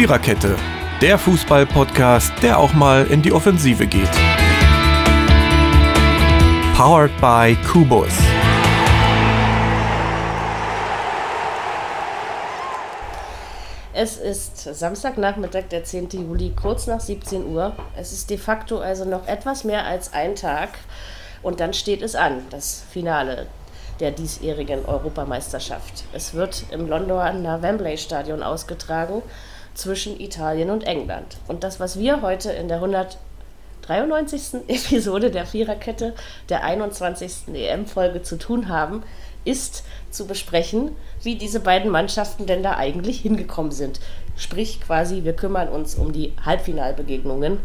Viererkette, der Fußball-Podcast, der auch mal in die Offensive geht. Powered by Kubus. Es ist Samstagnachmittag, der 10. Juli, kurz nach 17 Uhr. Es ist de facto also noch etwas mehr als ein Tag. Und dann steht es an, das Finale der diesjährigen Europameisterschaft. Es wird im Londoner Wembley Stadion ausgetragen zwischen Italien und England. Und das, was wir heute in der 193. Episode der Viererkette der 21. EM-Folge zu tun haben, ist zu besprechen, wie diese beiden Mannschaften denn da eigentlich hingekommen sind. Sprich quasi, wir kümmern uns um die Halbfinalbegegnungen,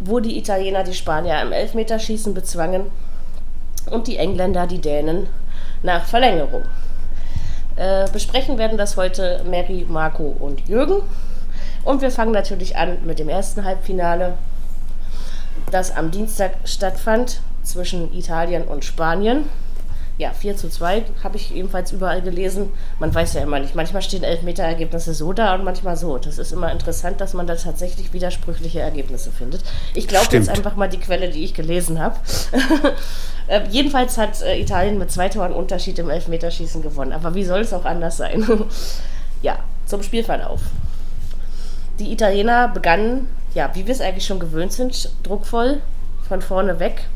wo die Italiener die Spanier im Elfmeterschießen bezwangen und die Engländer die Dänen nach Verlängerung. Äh, besprechen werden das heute Mary, Marco und Jürgen. Und wir fangen natürlich an mit dem ersten Halbfinale, das am Dienstag stattfand zwischen Italien und Spanien. Ja, 4 zu 2 habe ich ebenfalls überall gelesen. Man weiß ja immer nicht. Manchmal stehen Elfmeter-Ergebnisse so da und manchmal so. Das ist immer interessant, dass man da tatsächlich widersprüchliche Ergebnisse findet. Ich glaube jetzt einfach mal die Quelle, die ich gelesen habe. äh, jedenfalls hat äh, Italien mit zwei Toren Unterschied im Elfmeterschießen gewonnen. Aber wie soll es auch anders sein? ja, zum Spielverlauf. Die Italiener begannen, ja, wie wir es eigentlich schon gewöhnt sind, druckvoll von vorne weg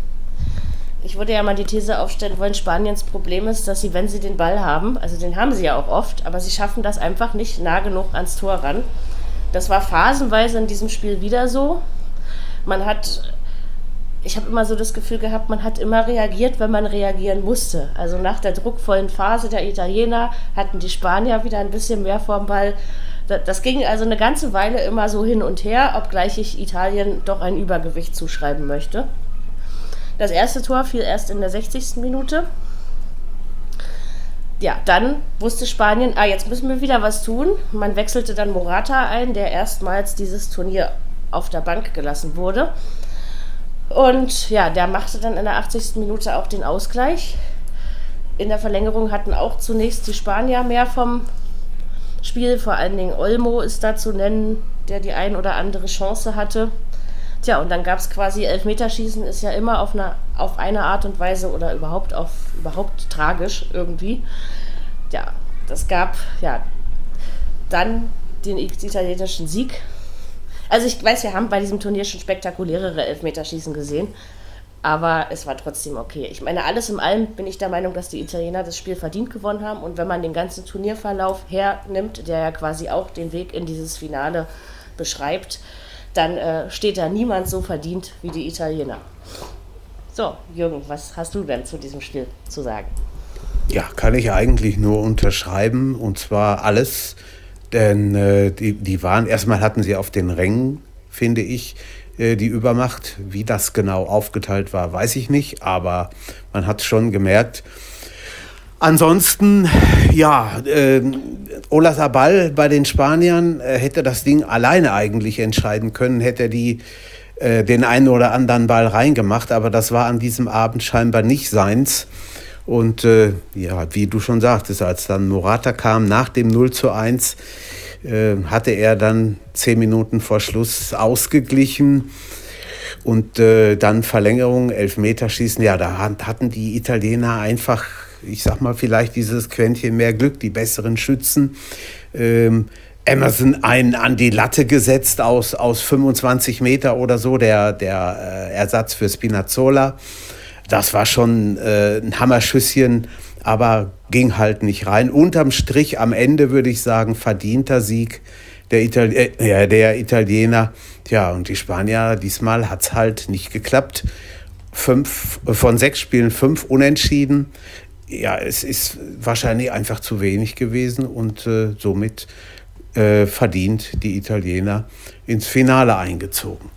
ich würde ja mal die These aufstellen wollen, Spaniens Problem ist, dass sie, wenn sie den Ball haben, also den haben sie ja auch oft, aber sie schaffen das einfach nicht nah genug ans Tor ran. Das war phasenweise in diesem Spiel wieder so. Man hat, ich habe immer so das Gefühl gehabt, man hat immer reagiert, wenn man reagieren musste. Also nach der druckvollen Phase der Italiener hatten die Spanier wieder ein bisschen mehr vorm Ball. Das ging also eine ganze Weile immer so hin und her, obgleich ich Italien doch ein Übergewicht zuschreiben möchte. Das erste Tor fiel erst in der 60. Minute. Ja, dann wusste Spanien, ah, jetzt müssen wir wieder was tun. Man wechselte dann Morata ein, der erstmals dieses Turnier auf der Bank gelassen wurde. Und ja, der machte dann in der 80. Minute auch den Ausgleich. In der Verlängerung hatten auch zunächst die Spanier mehr vom Spiel. Vor allen Dingen Olmo ist da zu nennen, der die ein oder andere Chance hatte. Tja, und dann gab es quasi Elfmeterschießen, ist ja immer auf eine, auf eine Art und Weise oder überhaupt auf überhaupt tragisch irgendwie. Ja, das gab ja dann den italienischen Sieg. Also ich weiß, wir haben bei diesem Turnier schon spektakulärere Elfmeterschießen gesehen, aber es war trotzdem okay. Ich meine, alles in allem bin ich der Meinung, dass die Italiener das Spiel verdient gewonnen haben und wenn man den ganzen Turnierverlauf hernimmt, der ja quasi auch den Weg in dieses Finale beschreibt, dann äh, steht da niemand so verdient wie die Italiener. So, Jürgen, was hast du denn zu diesem Spiel zu sagen? Ja, kann ich eigentlich nur unterschreiben und zwar alles, denn äh, die, die waren, erstmal hatten sie auf den Rängen, finde ich, äh, die Übermacht. Wie das genau aufgeteilt war, weiß ich nicht, aber man hat schon gemerkt, Ansonsten, ja, äh, Ola Sabal bei den Spaniern äh, hätte das Ding alleine eigentlich entscheiden können, hätte die, äh, den einen oder anderen Ball reingemacht, aber das war an diesem Abend scheinbar nicht seins. Und äh, ja, wie du schon sagtest, als dann Morata kam nach dem 0 zu 1, äh, hatte er dann zehn Minuten vor Schluss ausgeglichen. Und äh, dann Verlängerung, Elfmeterschießen, ja, da hatten die Italiener einfach ich sag mal, vielleicht dieses Quäntchen mehr Glück, die besseren Schützen. Ähm, Emerson einen an die Latte gesetzt aus, aus 25 Meter oder so, der, der äh, Ersatz für Spinazzola. Das war schon äh, ein Hammerschüsschen, aber ging halt nicht rein. Unterm Strich am Ende würde ich sagen, verdienter Sieg der, Itali äh, der Italiener. Ja, und die Spanier, diesmal hat es halt nicht geklappt. Fünf, von sechs Spielen fünf unentschieden ja, es ist wahrscheinlich einfach zu wenig gewesen und äh, somit äh, verdient die Italiener ins Finale eingezogen.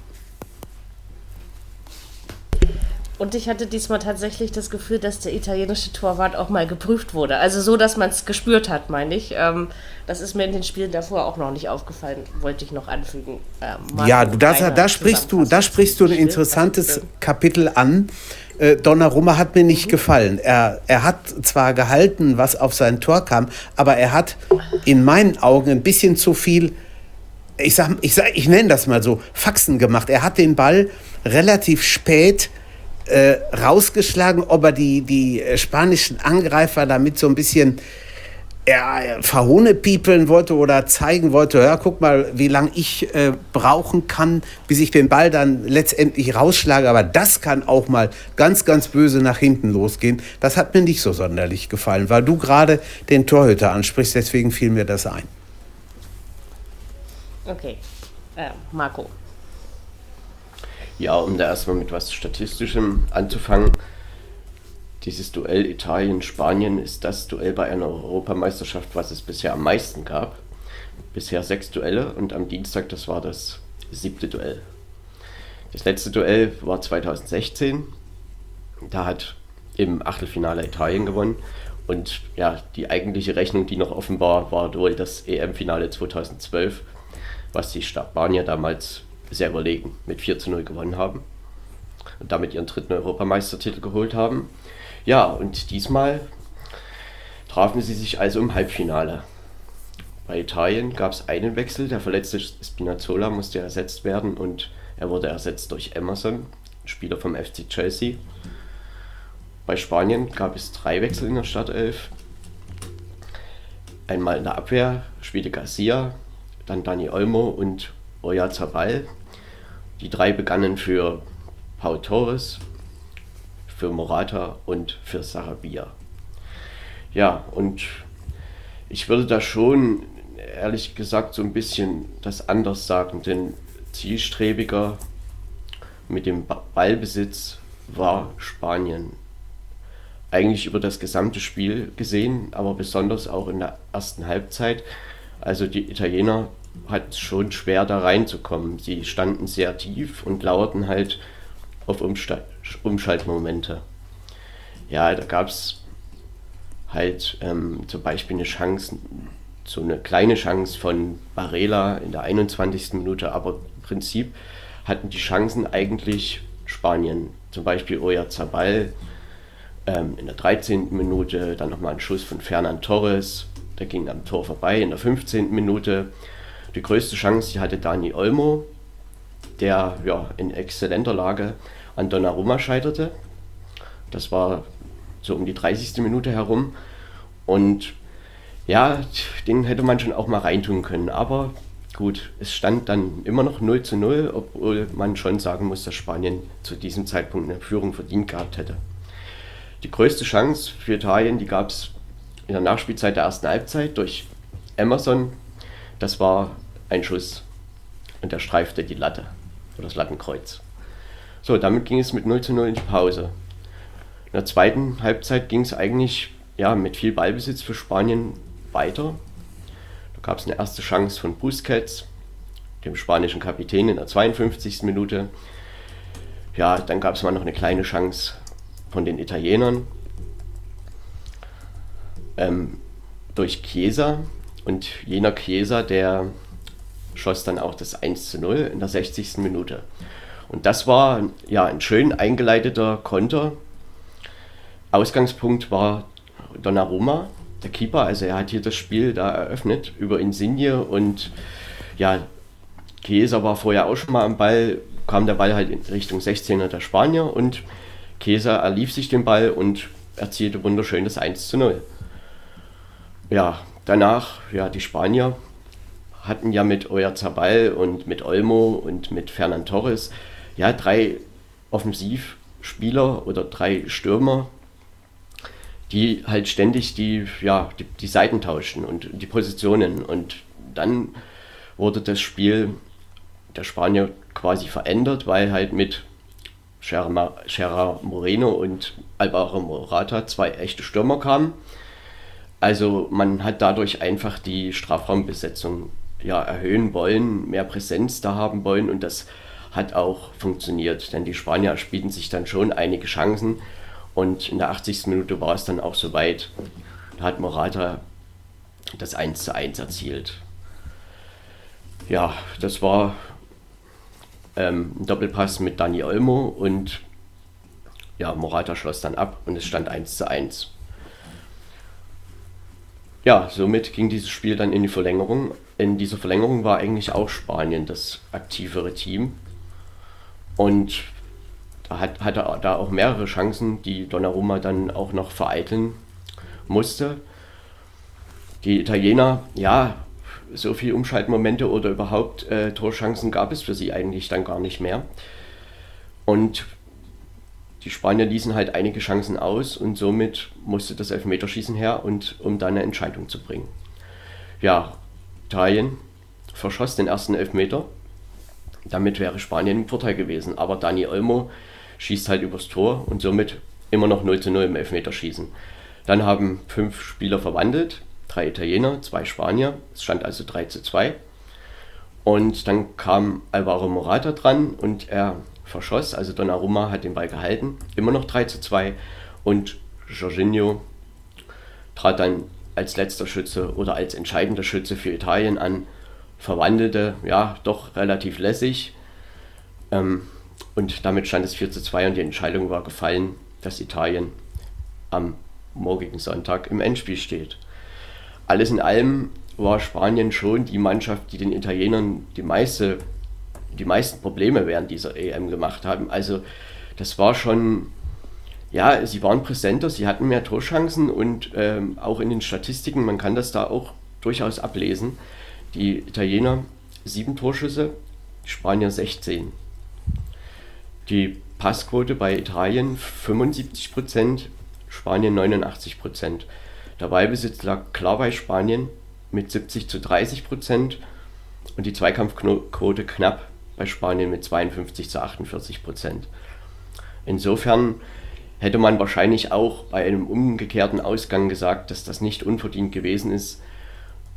Und ich hatte diesmal tatsächlich das Gefühl, dass der italienische Torwart auch mal geprüft wurde. Also so, dass man es gespürt hat, meine ich. Ähm, das ist mir in den Spielen davor auch noch nicht aufgefallen, wollte ich noch anfügen. Ähm, ja, du, das, da, sprichst du, da sprichst du ein interessantes Kapitel an. Äh, Donnarumma hat mir nicht gefallen. Er, er hat zwar gehalten, was auf sein Tor kam, aber er hat in meinen Augen ein bisschen zu viel ich sag, ich sag, ich nenne das mal so, Faxen gemacht. Er hat den Ball relativ spät äh, rausgeschlagen, ob er die, die äh, spanischen Angreifer damit so ein bisschen er verhohnepiepeln wollte oder zeigen wollte, ja, guck mal, wie lange ich äh, brauchen kann, bis ich den Ball dann letztendlich rausschlage. Aber das kann auch mal ganz, ganz böse nach hinten losgehen. Das hat mir nicht so sonderlich gefallen, weil du gerade den Torhüter ansprichst, deswegen fiel mir das ein. Okay, äh, Marco. Ja, um da erstmal mit was Statistischem anzufangen. Dieses Duell Italien-Spanien ist das Duell bei einer Europameisterschaft, was es bisher am meisten gab. Bisher sechs Duelle und am Dienstag, das war das siebte Duell. Das letzte Duell war 2016. Da hat im Achtelfinale Italien gewonnen. Und ja, die eigentliche Rechnung, die noch offen war, war wohl das EM-Finale 2012, was die Spanier damals sehr überlegen mit 4 zu 0 gewonnen haben und damit ihren dritten Europameistertitel geholt haben. Ja, und diesmal trafen sie sich also im Halbfinale. Bei Italien gab es einen Wechsel, der verletzte Spinazzola musste ersetzt werden und er wurde ersetzt durch Emerson, Spieler vom FC Chelsea. Bei Spanien gab es drei Wechsel in der Startelf. Einmal in der Abwehr spielte Garcia, dann Dani Olmo und Oyarzabal. Die drei begannen für Pau Torres, für Morata und für Sarabia. Ja, und ich würde da schon ehrlich gesagt so ein bisschen das anders sagen, denn zielstrebiger mit dem Ballbesitz war Spanien. Eigentlich über das gesamte Spiel gesehen, aber besonders auch in der ersten Halbzeit. Also die Italiener hatten es schon schwer da reinzukommen. Sie standen sehr tief und lauerten halt auf Umsta Umschaltmomente. Ja, da gab es halt ähm, zum Beispiel eine Chance, so eine kleine Chance von Barela in der 21. Minute, aber im Prinzip hatten die Chancen eigentlich Spanien. Zum Beispiel Oya Zabal ähm, in der 13. Minute, dann nochmal ein Schuss von Fernand Torres, der ging am Tor vorbei in der 15. Minute. Die größte Chance die hatte Dani Olmo, der ja, in exzellenter Lage an Donnarumma scheiterte. Das war so um die 30. Minute herum. Und ja, den hätte man schon auch mal reintun können. Aber gut, es stand dann immer noch 0 zu 0, obwohl man schon sagen muss, dass Spanien zu diesem Zeitpunkt eine Führung verdient gehabt hätte. Die größte Chance für Italien, die gab es in der Nachspielzeit der ersten Halbzeit durch Emerson. Das war ein Schuss und der streifte die Latte oder das Lattenkreuz. So, damit ging es mit 0 zu 0 in die Pause. In der zweiten Halbzeit ging es eigentlich ja, mit viel Ballbesitz für Spanien weiter. Da gab es eine erste Chance von Busquets, dem spanischen Kapitän in der 52. Minute. Ja, dann gab es mal noch eine kleine Chance von den Italienern ähm, durch Chiesa. Und jener Chiesa, der schoss dann auch das 1 zu 0 in der 60. Minute. Und das war ja ein schön eingeleiteter Konter. Ausgangspunkt war Donnarumma, der Keeper. Also er hat hier das Spiel da eröffnet über Insigne und ja, Chiesa war vorher auch schon mal am Ball, kam der Ball halt in Richtung 16er der Spanier und Chiesa erlief sich den Ball und erzielte wunderschön das 1 zu 0. Ja, danach, ja, die Spanier hatten ja mit Oyarzabal und mit Olmo und mit Fernand Torres ja drei Offensivspieler oder drei Stürmer, die halt ständig die, ja, die, die Seiten tauschen und die Positionen. Und dann wurde das Spiel der Spanier quasi verändert, weil halt mit Gerard Moreno und Alvaro Morata zwei echte Stürmer kamen. Also man hat dadurch einfach die Strafraumbesetzung ja, erhöhen wollen, mehr Präsenz da haben wollen und das hat auch funktioniert, denn die Spanier spielten sich dann schon einige Chancen und in der 80. Minute war es dann auch soweit. Da hat Morata das 1 zu 1 erzielt. Ja, das war ähm, ein Doppelpass mit Dani Olmo und ja, Morata schloss dann ab und es stand 1 zu 1. ja, somit ging dieses Spiel dann in die Verlängerung. In dieser Verlängerung war eigentlich auch Spanien das aktivere Team. Und da hat, hatte er da auch mehrere Chancen, die Donnarumma dann auch noch vereiteln musste. Die Italiener, ja, so viele Umschaltmomente oder überhaupt äh, Torchancen gab es für sie eigentlich dann gar nicht mehr. Und die Spanier ließen halt einige Chancen aus und somit musste das Elfmeterschießen her, und, um da eine Entscheidung zu bringen. Ja, Italien verschoss den ersten Elfmeter. Damit wäre Spanien im Vorteil gewesen. Aber Dani Olmo schießt halt übers Tor und somit immer noch 0 zu 0 im Elfmeterschießen. Dann haben fünf Spieler verwandelt, drei Italiener, zwei Spanier. Es stand also 3 zu 2. Und dann kam Alvaro Morata dran und er verschoss. Also Donnarumma hat den Ball gehalten, immer noch 3 zu 2. Und Jorginho trat dann als letzter Schütze oder als entscheidender Schütze für Italien an, verwandelte, ja, doch relativ lässig. Ähm, und damit stand es 4 zu 2 und die Entscheidung war gefallen, dass Italien am morgigen Sonntag im Endspiel steht. Alles in allem war Spanien schon die Mannschaft, die den Italienern die meiste die meisten Probleme während dieser EM gemacht haben. Also das war schon, ja, sie waren präsenter, sie hatten mehr Torchancen und ähm, auch in den Statistiken, man kann das da auch durchaus ablesen. Die Italiener sieben Torschüsse, die Spanier 16. Die Passquote bei Italien 75 Prozent, Spanien 89 Prozent. Der Ballbesitz lag klar bei Spanien mit 70 zu 30 Prozent und die Zweikampfquote knapp bei Spanien mit 52 zu 48 Prozent. Insofern hätte man wahrscheinlich auch bei einem umgekehrten Ausgang gesagt, dass das nicht unverdient gewesen ist.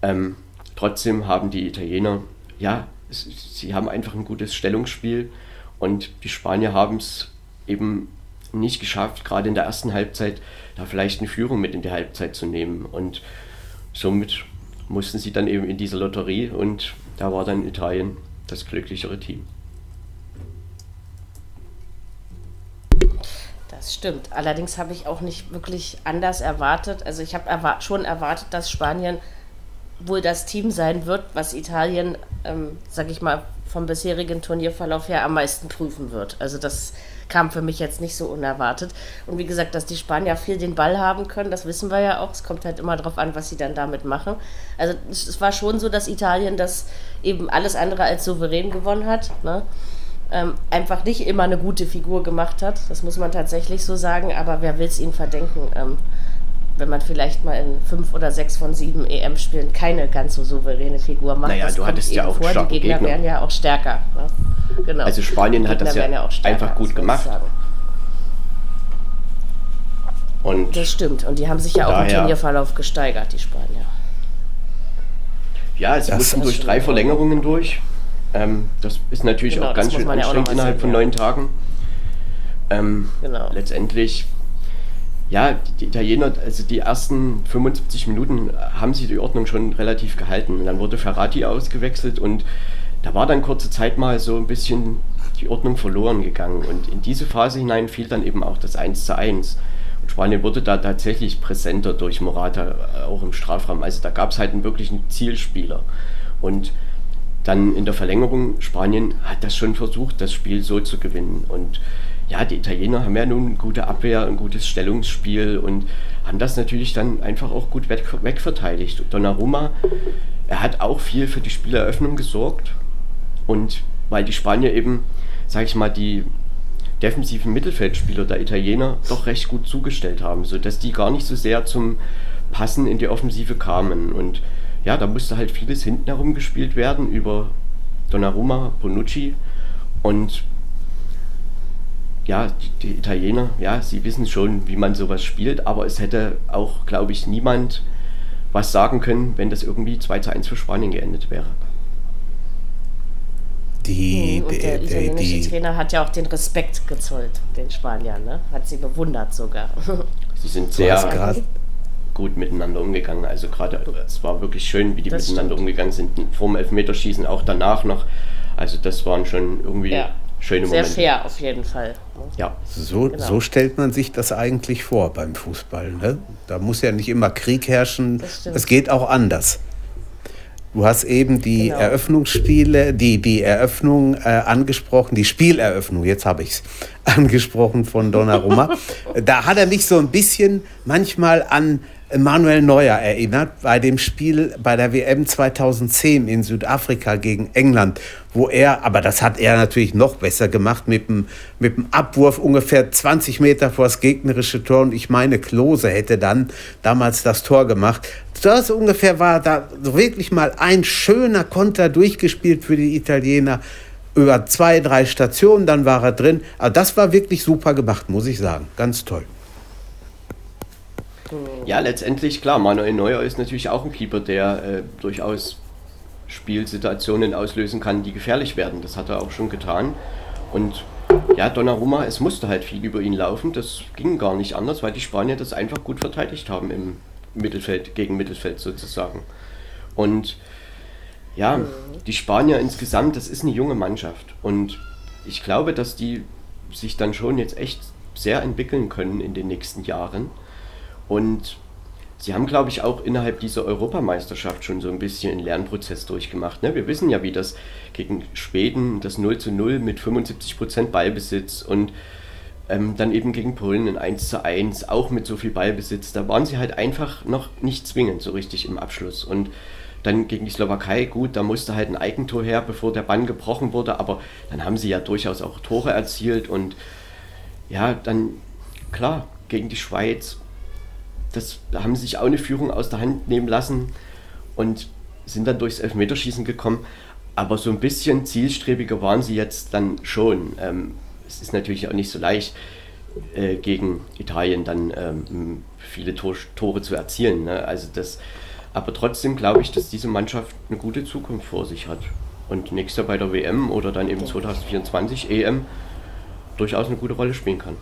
Ähm, trotzdem haben die Italiener, ja, sie haben einfach ein gutes Stellungsspiel und die Spanier haben es eben nicht geschafft, gerade in der ersten Halbzeit da vielleicht eine Führung mit in die Halbzeit zu nehmen. Und somit mussten sie dann eben in diese Lotterie und da war dann Italien das glücklichere Team. Das stimmt. Allerdings habe ich auch nicht wirklich anders erwartet. Also ich habe erwart schon erwartet, dass Spanien wohl das Team sein wird, was Italien, ähm, sage ich mal, vom bisherigen Turnierverlauf her am meisten prüfen wird. Also das kam für mich jetzt nicht so unerwartet. Und wie gesagt, dass die Spanier viel den Ball haben können, das wissen wir ja auch. Es kommt halt immer darauf an, was sie dann damit machen. Also es war schon so, dass Italien das eben alles andere als souverän gewonnen hat. Ne? Ähm, einfach nicht immer eine gute Figur gemacht hat. Das muss man tatsächlich so sagen. Aber wer will es ihnen verdenken? Ähm, wenn man vielleicht mal in fünf oder sechs von sieben EM-Spielen keine ganz so souveräne Figur macht. Naja, das du hattest ja auch vor. Die Gegner, Gegner, werden ja auch stärker. Ne? Genau. Also Spanien hat das ja, ja stärker, einfach gut gemacht. Und das stimmt. Und die haben sich ja auch im Turnierverlauf gesteigert, die Spanier. Ja, sie das mussten durch drei Verlängerungen durch. Ähm, das ist natürlich genau, auch ganz schön anstrengend ja innerhalb von neun Tagen. Ähm, genau. Letztendlich ja, die Italiener, also die ersten 75 Minuten haben sie die Ordnung schon relativ gehalten. Und dann wurde Ferrati ausgewechselt und da war dann kurze Zeit mal so ein bisschen die Ordnung verloren gegangen. Und in diese Phase hinein fiel dann eben auch das 1 zu 1. Und Spanien wurde da tatsächlich präsenter durch Morata, äh, auch im Strafraum. Also da gab es halt einen wirklichen Zielspieler. Und dann in der Verlängerung, Spanien hat das schon versucht, das Spiel so zu gewinnen. Und ja, die Italiener haben ja nun gute Abwehr, ein gutes Stellungsspiel und haben das natürlich dann einfach auch gut weg, wegverteidigt. Donnarumma, er hat auch viel für die Spieleröffnung gesorgt und weil die Spanier eben, sag ich mal, die defensiven Mittelfeldspieler der Italiener doch recht gut zugestellt haben, sodass die gar nicht so sehr zum Passen in die Offensive kamen. Und ja, da musste halt vieles hinten herum gespielt werden über Donnarumma, Bonucci und ja, die, Italiener, ja, sie wissen schon, wie man sowas spielt, aber es hätte auch, glaube ich, niemand was sagen können, wenn das irgendwie 2 zu 1 für Spanien geendet wäre. Die, hm, und der die, italienische die, Trainer hat ja auch den Respekt gezollt, den Spaniern, ne? hat sie bewundert sogar. Sie sind sehr gut miteinander umgegangen. Also gerade, es war wirklich schön, wie die das miteinander stimmt. umgegangen sind. Vor dem Elfmeterschießen, auch danach noch. Also das waren schon irgendwie ja schöne Sehr Momente. fair auf jeden Fall. Ja, So, Genau. so stellt man sich das eigentlich vor beim Fußball. Ne? Da muss ja nicht immer Krieg herrschen. Es geht auch anders. Du hast eben die Genau. Eröffnungsspiele, die, die Eröffnung äh, angesprochen, die Spieleröffnung, jetzt habe ich es angesprochen von Donnarumma. da hat er mich so ein bisschen manchmal an Manuel Neuer erinnert bei dem Spiel bei der WM 2010 in Südafrika gegen England, wo er, aber das hat er natürlich noch besser gemacht, mit dem, mit dem Abwurf ungefähr 20 Meter vor das gegnerische Tor und ich meine, Klose hätte dann damals das Tor gemacht. Das ungefähr war da wirklich mal ein schöner Konter durchgespielt für die Italiener über zwei, drei Stationen, dann war er drin. Aber das war wirklich super gemacht, muss ich sagen. Ganz toll. Ja, letztendlich, klar, Manuel Neuer ist natürlich auch ein Keeper, der äh, durchaus Spielsituationen auslösen kann, die gefährlich werden. Das hat er auch schon getan. Und ja, Donnarumma, es musste halt viel über ihn laufen. Das ging gar nicht anders, weil die Spanier das einfach gut verteidigt haben im Mittelfeld, gegen Mittelfeld sozusagen. Und ja, die Spanier insgesamt, das ist eine junge Mannschaft. Und ich glaube, dass die sich dann schon jetzt echt sehr entwickeln können in den nächsten Jahren. Und sie haben, glaube ich, auch innerhalb dieser Europameisterschaft schon so ein bisschen einen Lernprozess durchgemacht. Ne? Wir wissen ja, wie das gegen Schweden, das 0 zu 0 mit 75% Ballbesitz und ähm, dann eben gegen Polen ein 1 zu 1, auch mit so viel Ballbesitz. Da waren sie halt einfach noch nicht zwingend so richtig im Abschluss. Und dann gegen die Slowakei, gut, da musste halt ein Eigentor her, bevor der Bann gebrochen wurde, aber dann haben sie ja durchaus auch Tore erzielt und ja, dann klar, gegen die Schweiz, das, da haben sie sich auch eine Führung aus der Hand nehmen lassen und sind dann durchs Elfmeterschießen gekommen. Aber so ein bisschen zielstrebiger waren sie jetzt dann schon. Ähm, es ist natürlich auch nicht so leicht, äh, gegen Italien dann ähm, viele Tor, Tore zu erzielen. Ne? Also das, aber trotzdem glaube ich, dass diese Mannschaft eine gute Zukunft vor sich hat. Und nächstes Jahr bei der WM oder dann eben 2024 EM durchaus eine gute Rolle spielen kann.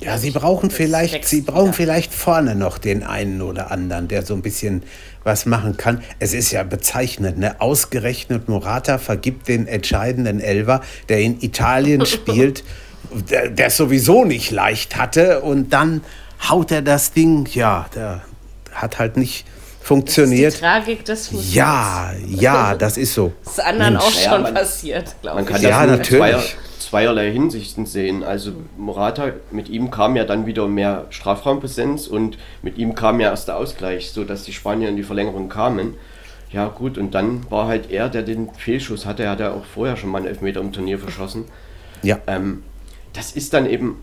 Ja, sie brauchen vielleicht, sie brauchen vielleicht vorne noch den einen oder anderen, der so ein bisschen was machen kann. Es ist ja bezeichnend, ne? Ausgerechnet Morata vergibt den entscheidenden Elver, der in Italien spielt, der der es sowieso nicht leicht hatte und dann haut er das Ding, ja, der hat halt nicht Das ist die funktioniert. Tragik des Fußballs. Ja, ja, das ist so. Das ist anderen Mensch. auch Ja, schon man- passiert, glaube Man ich. kann Ja, natürlich. Zweier, zweierlei Hinsichten sehen. Also Morata, mit ihm kam ja dann wieder mehr Strafraumpräsenz und mit ihm kam ja erst der Ausgleich, sodass die Spanier in die Verlängerung kamen. Ja gut, und dann war halt er, der den Fehlschuss hatte. Er hat ja auch vorher schon mal einen Elfmeter im Turnier verschossen. Ja. Ähm, das ist dann eben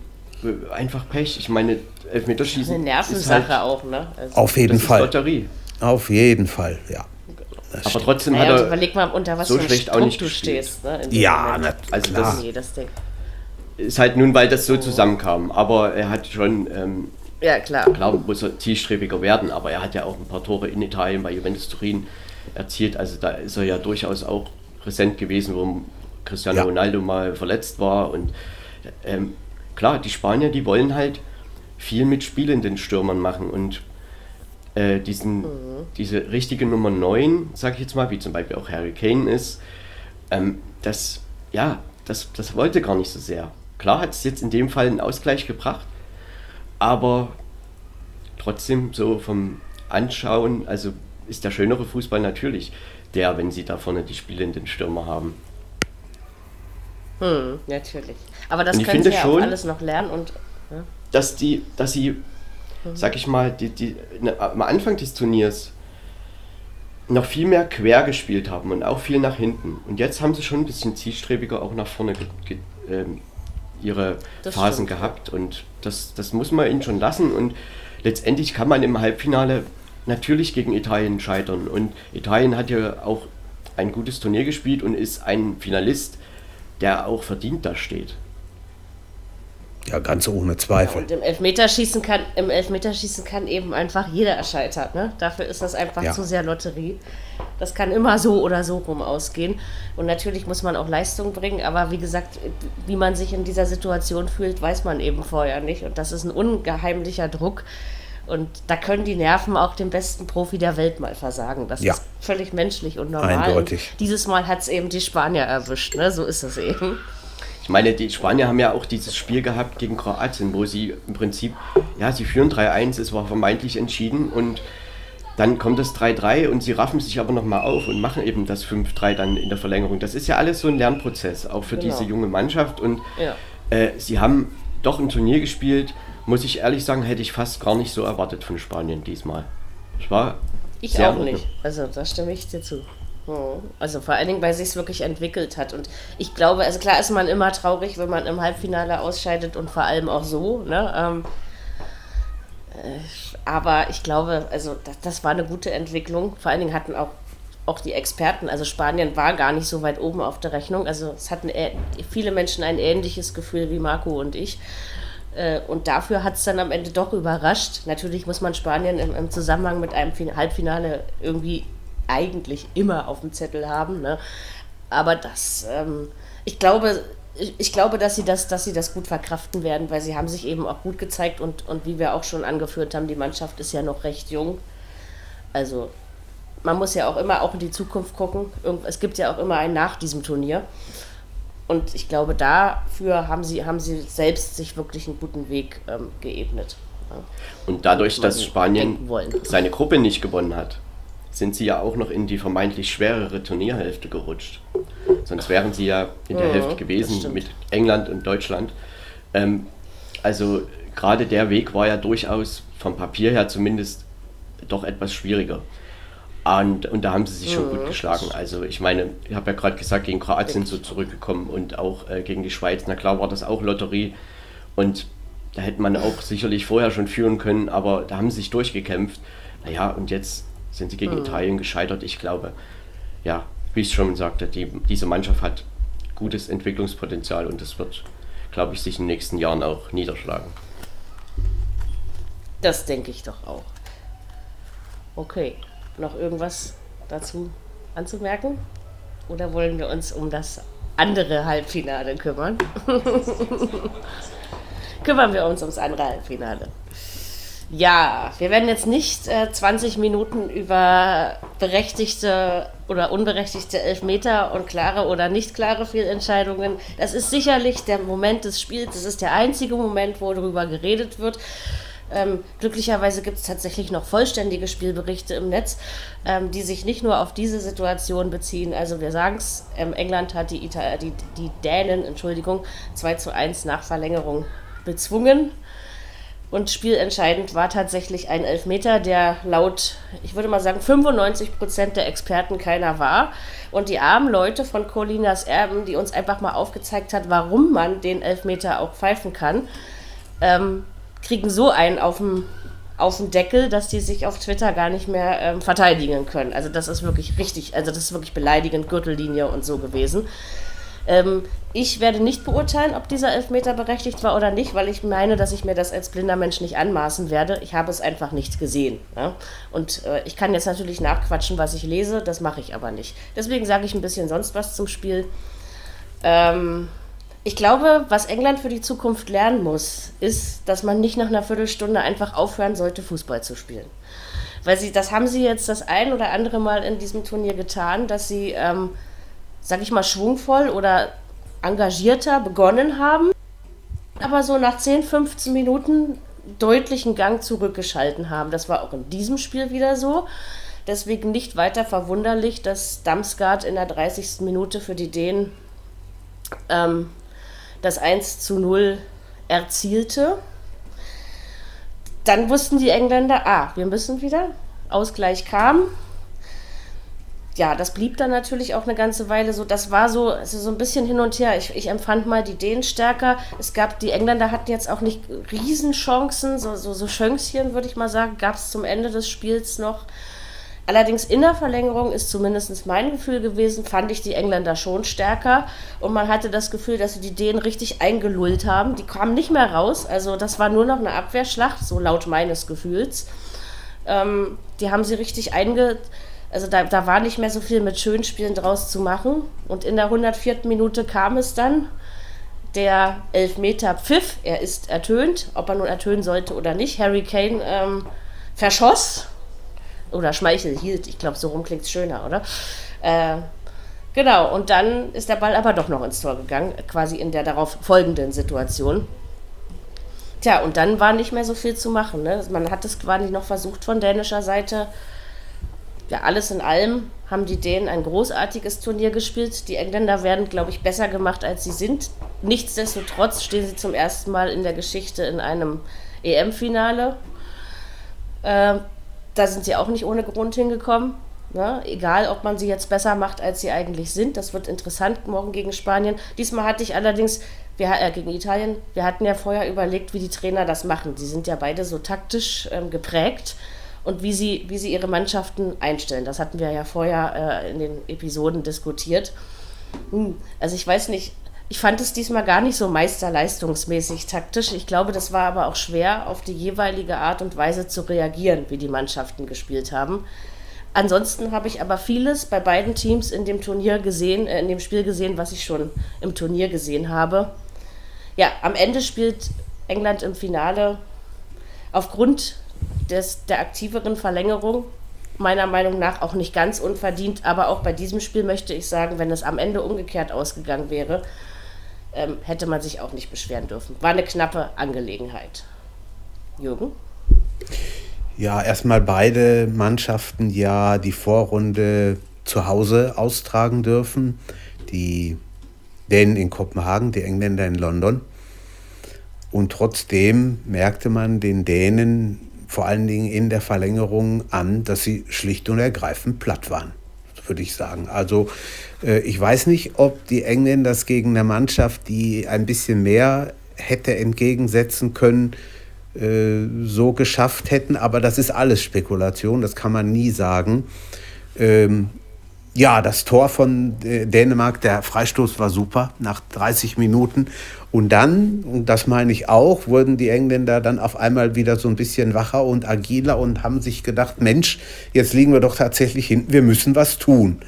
einfach Pech. Ich meine, Elfmeterschießen Eine ist Nervensache halt, auch, ne? Also, Auf jeden das ist Fall. Lotterie. Auf jeden Fall, ja. Das Aber trotzdem naja, hat er überleg mal, unter was so für schlecht auch Druck nicht du gespielt. stehst. Ne, Ja, na, Also klar. das- Nee, das Ding. ist halt nun, weil das so zusammenkam. Aber er hat schon ähm, Ja, klar. Klar muss er zielstrebiger werden, aber er hat ja auch ein paar Tore in Italien bei Juventus Turin erzielt. Also da ist er ja durchaus auch präsent gewesen, wo Cristiano Ja. Ronaldo mal verletzt war. Und ähm, klar, die Spanier, die wollen halt viel mit spielenden Stürmern machen und äh, diesen, diese richtige Nummer 9, sag ich jetzt mal, wie zum Beispiel auch Harry Kane ist, ähm, das, ja, das, das wollte gar nicht so sehr. Klar hat es jetzt in dem Fall einen Ausgleich gebracht, aber trotzdem so vom Anschauen, also ist der schönere Fußball natürlich der, wenn sie da vorne die spielenden Stürmer haben. Hm, natürlich. Aber das können sie ja schon- auch alles noch lernen und ja. Dass die, dass sie, sag ich mal, die, die, ne, am Anfang des Turniers noch viel mehr quer gespielt haben und auch viel nach hinten. Und jetzt haben sie schon ein bisschen zielstrebiger auch nach vorne ge, ge, ähm, ihre Das Phasen stimmt. gehabt. Und das, das muss man ihnen schon lassen. Und letztendlich kann man im Halbfinale natürlich gegen Italien scheitern. Und Italien hat ja auch ein gutes Turnier gespielt und ist ein Finalist, der auch verdient da steht. Ja, ganz ohne Zweifel. Und im Elfmeterschießen kann, im Elfmeterschießen kann eben einfach jeder erscheitern. Ne? Dafür ist das einfach Ja. zu sehr Lotterie. Das kann immer so oder so rum ausgehen. Und natürlich muss man auch Leistung bringen, aber wie gesagt, wie man sich in dieser Situation fühlt, weiß man eben vorher nicht. Und das ist ein ungeheimlicher Druck. Und da können die Nerven auch dem besten Profi der Welt mal versagen. Das Ja. ist völlig menschlich und normal. Eindeutig. Und dieses Mal hat es eben die Spanier erwischt. Ne? So ist es eben. Ich meine, die Spanier haben ja auch dieses Spiel gehabt gegen Kroatien, wo sie im Prinzip, ja, sie führen 3-1, es war vermeintlich entschieden und dann kommt das 3-3 und sie raffen sich aber nochmal auf und machen eben das 5-3 dann in der Verlängerung. Das ist ja alles so ein Lernprozess, auch für Genau. diese junge Mannschaft und Ja. äh, sie haben doch ein Turnier gespielt, muss ich ehrlich sagen, hätte ich fast gar nicht so erwartet von Spanien diesmal. Es war Ich auch nicht. Also da stimme ich dir zu. Also vor allen Dingen, weil sich es wirklich entwickelt hat. Und ich glaube, also klar ist man immer traurig, wenn man im Halbfinale ausscheidet und vor allem auch so. Ne? Ähm, äh, aber ich glaube, also das, das war eine gute Entwicklung. Vor allen Dingen hatten auch, auch die Experten, also Spanien war gar nicht so weit oben auf der Rechnung. Also es hatten viele Menschen ein ähnliches Gefühl wie Marco und ich. Äh, Und dafür hat es dann am Ende doch überrascht. Natürlich muss man Spanien im, im Zusammenhang mit einem Fin- Halbfinale irgendwie eigentlich immer auf dem Zettel haben. Ne? Aber das, ähm, ich glaube, ich, glaube, dass sie das, dass sie das gut verkraften werden, weil sie haben sich eben auch gut gezeigt und, und wie wir auch schon angeführt haben, die Mannschaft ist ja noch recht jung. Also man muss ja auch immer auch in die Zukunft gucken. Es gibt ja auch immer ein nach diesem Turnier. Und ich glaube, dafür haben sie, haben sie selbst sich wirklich einen guten Weg ähm, geebnet. Ja. Und dadurch, dass Spanien seine Gruppe nicht gewonnen hat, sind sie ja auch noch in die vermeintlich schwerere Turnierhälfte gerutscht. Sonst wären sie ja in der Mhm, Hälfte gewesen mit England und Deutschland. Ähm, also gerade der Weg war ja durchaus vom Papier her zumindest doch etwas schwieriger. Und, und da haben sie sich schon Mhm. gut geschlagen. Also ich meine, ich habe ja gerade gesagt, gegen Kroatien so zurückgekommen und auch äh, gegen die Schweiz. Na klar war das auch Lotterie. Und da hätte man auch sicherlich vorher schon führen können, aber da haben sie sich durchgekämpft. Naja, und jetzt sind sie gegen Italien gescheitert. Ich glaube, ja, wie ich schon sagte, die, diese Mannschaft hat gutes Entwicklungspotenzial und das wird, glaube ich, sich in den nächsten Jahren auch niederschlagen. Das denke ich doch auch. Okay, noch irgendwas dazu anzumerken? Oder wollen wir uns um das andere Halbfinale kümmern? kümmern wir uns ums andere Halbfinale. Ja, wir werden jetzt nicht äh, 20 Minuten über berechtigte oder unberechtigte Elfmeter und klare oder nicht klare Fehlentscheidungen. Das ist sicherlich der Moment des Spiels. Das ist der einzige Moment, wo darüber geredet wird. Ähm, glücklicherweise gibt es tatsächlich noch vollständige Spielberichte im Netz, ähm, die sich nicht nur auf diese Situation beziehen. Also wir sagen es, ähm, England hat die, Ita die, die Dänen, Entschuldigung, 2 zu 1 nach Verlängerung bezwungen. Und spielentscheidend war tatsächlich ein Elfmeter, der laut, ich würde mal sagen, 95 Prozent der Experten keiner war. Und die armen Leute von Colinas Erben, die uns einfach mal aufgezeigt hat, warum man den Elfmeter auch pfeifen kann, ähm, kriegen so einen auf dem auf den Deckel, dass die sich auf Twitter gar nicht mehr ähm, verteidigen können. Also das ist wirklich richtig, also das ist wirklich beleidigend, Gürtellinie und so gewesen. Ähm, ich werde nicht beurteilen, ob dieser Elfmeter berechtigt war oder nicht, weil ich meine, dass ich mir das als blinder Mensch nicht anmaßen werde. Ich habe es einfach nicht gesehen. Ja? Und äh, ich kann jetzt natürlich nachquatschen, was ich lese, das mache ich aber nicht. Deswegen sage ich ein bisschen sonst was zum Spiel. Ähm, ich glaube, was England für die Zukunft lernen muss, ist, dass man nicht nach einer Viertelstunde einfach aufhören sollte, Fußball zu spielen. Weil sie, das haben sie jetzt das ein oder andere Mal in diesem Turnier getan, dass sie, ähm, sag ich mal, schwungvoll oder engagierter begonnen haben, aber so nach 10, 15 Minuten deutlichen Gang zurückgeschalten haben. Das war auch in diesem Spiel wieder so. Deswegen nicht weiter verwunderlich, dass Damsgaard in der 30. Minute für die Dänen ähm, das 1 zu 0 erzielte. Dann wussten die Engländer, ah, wir müssen wieder. Ausgleich kam. Ja, das blieb dann natürlich auch eine ganze Weile so. Das war so, also so ein bisschen hin und her. Ich, ich empfand mal die Dänen stärker. Es gab, die Engländer hatten jetzt auch nicht Riesenchancen, so, so, so Schönkchen, würde ich mal sagen, gab es zum Ende des Spiels noch. Allerdings in der Verlängerung ist zumindest mein Gefühl gewesen, fand ich die Engländer schon stärker. Und man hatte das Gefühl, dass sie die Dänen richtig eingelullt haben. Die kamen nicht mehr raus. Also das war nur noch eine Abwehrschlacht, so laut meines Gefühls. Ähm, die haben sie richtig einge... Also da, da war nicht mehr so viel mit Schönspielen draus zu machen. Und in der 104. Minute kam es dann. der Elfmeter pfiff, er ist ertönt, ob er nun ertönen sollte oder nicht. Harry Kane ähm, verschoss oder Schmeichel hielt, ich glaube, so rum klingt es schöner, oder? Äh, genau, und dann ist der Ball aber doch noch ins Tor gegangen, quasi in der darauf folgenden Situation. Tja, und dann war nicht mehr so viel zu machen. Ne? Man hat es quasi noch versucht von dänischer Seite. Ja, alles in allem haben die Dänen ein großartiges Turnier gespielt. Die Engländer werden, glaube ich, besser gemacht, als sie sind. Nichtsdestotrotz stehen sie zum ersten Mal in der Geschichte in einem EM-Finale. Äh, da sind sie auch nicht ohne Grund hingekommen. Ne? Egal, ob man sie jetzt besser macht, als sie eigentlich sind. Das wird interessant morgen gegen Spanien. Diesmal hatte ich allerdings wir, äh, gegen Italien, wir hatten ja vorher überlegt, wie die Trainer das machen. Sie sind ja beide so taktisch ähm, geprägt und wie sie, wie sie ihre Mannschaften einstellen. Das hatten wir ja vorher äh, in den Episoden diskutiert. Hm, also ich weiß nicht, ich fand es diesmal gar nicht so meisterleistungsmäßig taktisch. Ich glaube, das war aber auch schwer, auf die jeweilige Art und Weise zu reagieren, wie die Mannschaften gespielt haben. Ansonsten habe ich aber vieles bei beiden Teams in dem Turnier gesehen, äh, in dem Spiel gesehen, was ich schon im Turnier gesehen habe ja, am Ende spielt England im Finale aufgrund des, der aktiveren Verlängerung meiner Meinung nach auch nicht ganz unverdient, aber auch bei diesem Spiel möchte ich sagen, wenn es am Ende umgekehrt ausgegangen wäre, ähm, hätte man sich auch nicht beschweren dürfen. War eine knappe Angelegenheit. Jürgen? Ja, erstmal beide Mannschaften ja die Vorrunde zu Hause austragen dürfen. Die Dänen in Kopenhagen, die Engländer in London. Und trotzdem merkte man den Dänen vor allen Dingen in der Verlängerung an, dass sie schlicht und ergreifend platt waren, würde ich sagen. Also äh, ich weiß nicht, ob die Engländer das gegen eine Mannschaft, die ein bisschen mehr hätte entgegensetzen können, äh, so geschafft hätten. Aber das ist alles Spekulation, das kann man nie sagen. Ähm, ja, das Tor von äh, Dänemark, der Freistoß war super nach 30 Minuten. Und dann, und das meine ich auch, wurden die Engländer dann auf einmal wieder so ein bisschen wacher und agiler und haben sich gedacht, Mensch, jetzt liegen wir doch tatsächlich hinten, wir müssen was tun.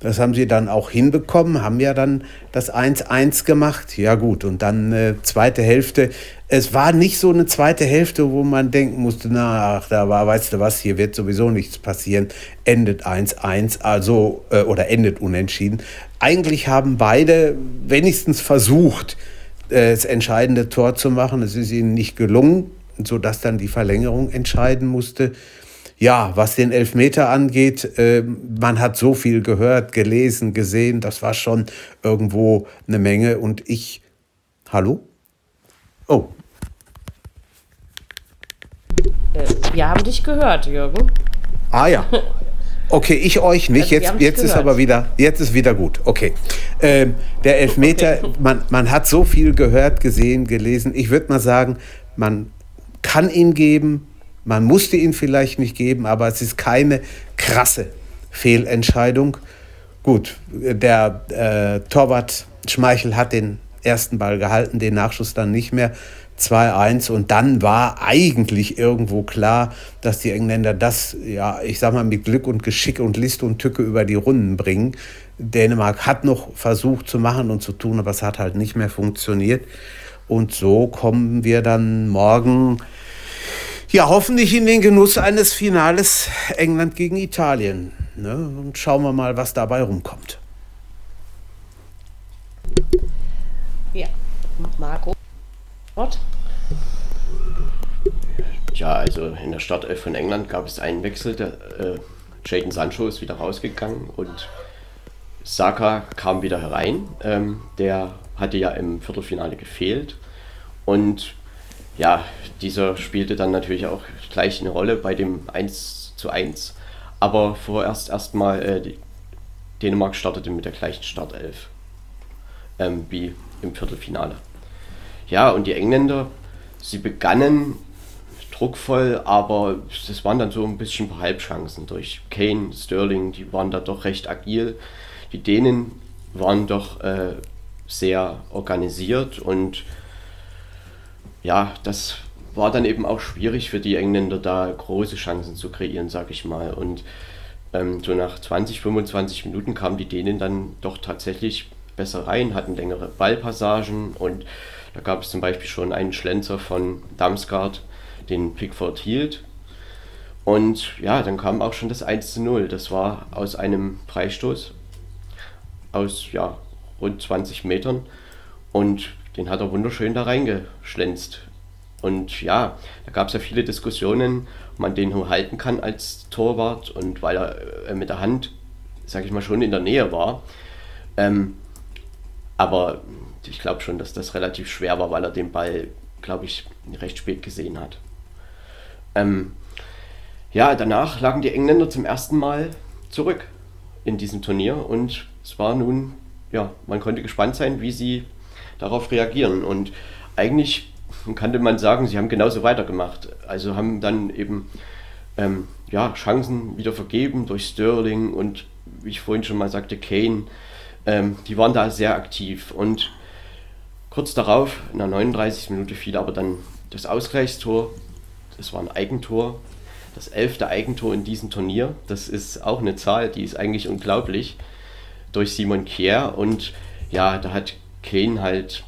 Das haben sie dann auch hinbekommen, haben ja dann das 1-1 gemacht. Ja gut, und dann äh, zweite Hälfte. Es war nicht so eine zweite Hälfte, wo man denken musste, na, ach, da war, weißt du was, hier wird sowieso nichts passieren. Endet 1-1, also, äh, oder endet unentschieden. Eigentlich haben beide wenigstens versucht, äh, das entscheidende Tor zu machen. Es ist ihnen nicht gelungen, sodass dann die Verlängerung entscheiden musste. Ja, was den Elfmeter angeht, äh, man hat so viel gehört, gelesen, gesehen, das war schon irgendwo eine Menge. Und ich, hallo? Oh. Äh, wir haben dich gehört, Jürgen. Ah ja. Okay, ich euch nicht. Also, jetzt jetzt ist aber wieder, jetzt ist wieder gut. Okay. Ähm, der Elfmeter, okay. man, man hat so viel gehört, gesehen, gelesen. Ich würde mal sagen, man kann ihn geben, man musste ihn vielleicht nicht geben, aber es ist keine krasse Fehlentscheidung. Gut, der äh, Torwart Schmeichel hat den ersten Ball gehalten, den Nachschuss dann nicht mehr. 2-1 und dann war eigentlich irgendwo klar, dass die Engländer das, ja, ich sag mal, mit Glück und Geschick und List und Tücke über die Runden bringen. Dänemark hat noch versucht zu machen und zu tun, aber es hat halt nicht mehr funktioniert. Und so kommen wir dann morgen ja, hoffentlich in den Genuss eines Finales England gegen Italien. Ne? Und schauen wir mal, was dabei rumkommt. Ja, Marco. What? Ja, also in der Startelf von England gab es einen Wechsel. Der, äh, Jadon Sancho ist wieder rausgegangen und Saka kam wieder herein. Ähm, der hatte ja im Viertelfinale gefehlt. Und ja, dieser spielte dann natürlich auch gleich eine Rolle bei dem 1 zu 1. Aber vorerst erstmal, äh, Dänemark startete mit der gleichen Startelf ähm, wie im Viertelfinale. Ja, und die Engländer, sie begannen druckvoll, aber es waren dann so ein bisschen ein Halbchancen durch Kane, Sterling, die waren da doch recht agil. Die Dänen waren doch äh, sehr organisiert und ja, das war dann eben auch schwierig für die Engländer, da große Chancen zu kreieren, sag ich mal. Und ähm, so nach 20, 25 Minuten kamen die Dänen dann doch tatsächlich besser rein, hatten längere Ballpassagen und da gab es zum Beispiel schon einen Schlenzer von Damsgaard, den Pickford hielt. Und ja, dann kam auch schon das 1 zu 0. Das war aus einem Freistoß aus ja, rund 20 Metern und den hat er wunderschön da reingeschlänzt. Und ja, da gab es ja viele Diskussionen, ob man den nur halten kann als Torwart und weil er äh, mit der Hand, sag ich mal, schon in der Nähe war. Ähm, aber ich glaube schon, dass das relativ schwer war, weil er den Ball, glaube ich, recht spät gesehen hat. Ähm, ja, danach lagen die Engländer zum ersten Mal zurück in diesem Turnier und es war nun, ja, man konnte gespannt sein, wie sie darauf reagieren. Und eigentlich könnte man sagen, sie haben genauso weitergemacht. Also haben dann eben ähm, ja, Chancen wieder vergeben durch Sterling und wie ich vorhin schon mal sagte, Kane. Ähm, die waren da sehr aktiv und kurz darauf, in der 39. Minute, fiel aber dann das Ausgleichstor. Das war ein Eigentor, das elfte Eigentor in diesem Turnier. Das ist auch eine Zahl, die ist eigentlich unglaublich. Durch Simon Kier und ja, da hat Kane halt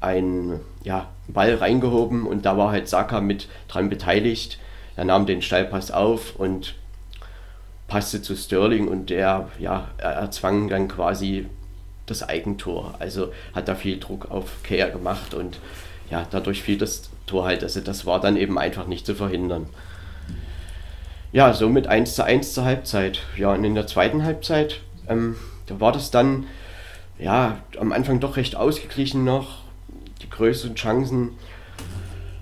einen ja, Ball reingehoben und da war halt Saka mit dran beteiligt. Er nahm den Steilpass auf und passte zu Sterling und der ja, erzwang dann quasi das Eigentor. Also hat da viel Druck auf Kehr gemacht und ja, dadurch fiel das Tor halt. Also das war dann eben einfach nicht zu verhindern. Ja, somit 1 zu 1 zur Halbzeit. Ja, und in der zweiten Halbzeit, ähm, da war das dann ja, am Anfang doch recht ausgeglichen noch. Die größeren Chancen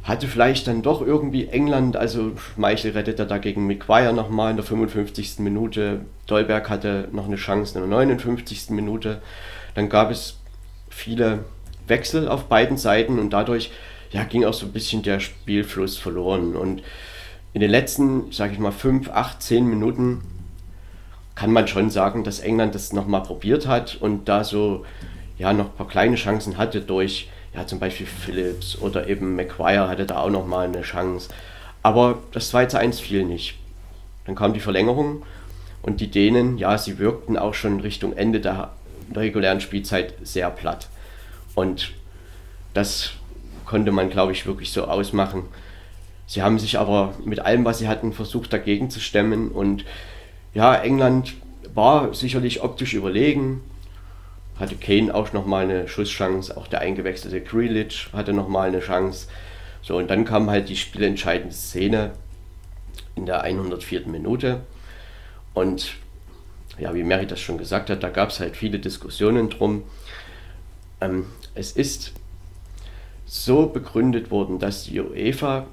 hatte vielleicht dann doch irgendwie England, also Schmeichel rettete dagegen McGuire nochmal in der 55. Minute. Dolberg hatte noch eine Chance in der 59. Minute. Dann gab es viele Wechsel auf beiden Seiten und dadurch ja, ging auch so ein bisschen der Spielfluss verloren. Und in den letzten, sage ich mal, 5, 8, 10 Minuten kann man schon sagen, dass England das nochmal probiert hat und da so ja noch ein paar kleine Chancen hatte durch ja zum Beispiel Phillips oder eben McGuire hatte da auch nochmal eine Chance. Aber das 2 zu 1 fiel nicht. Dann kam die Verlängerung und die Dänen, ja, sie wirkten auch schon Richtung Ende der regulären Spielzeit sehr platt. Und das konnte man, glaube ich, wirklich so ausmachen. Sie haben sich aber mit allem, was sie hatten, versucht dagegen zu stemmen und ja, England war sicherlich optisch überlegen. Hatte Kane auch nochmal eine Schusschance, auch der eingewechselte Grealish hatte nochmal eine Chance. So, und dann kam halt die spielentscheidende Szene in der 104. Minute. Und ja, wie Mary das schon gesagt hat, da gab es halt viele Diskussionen drum. Ähm, es ist so begründet worden, dass die UEFA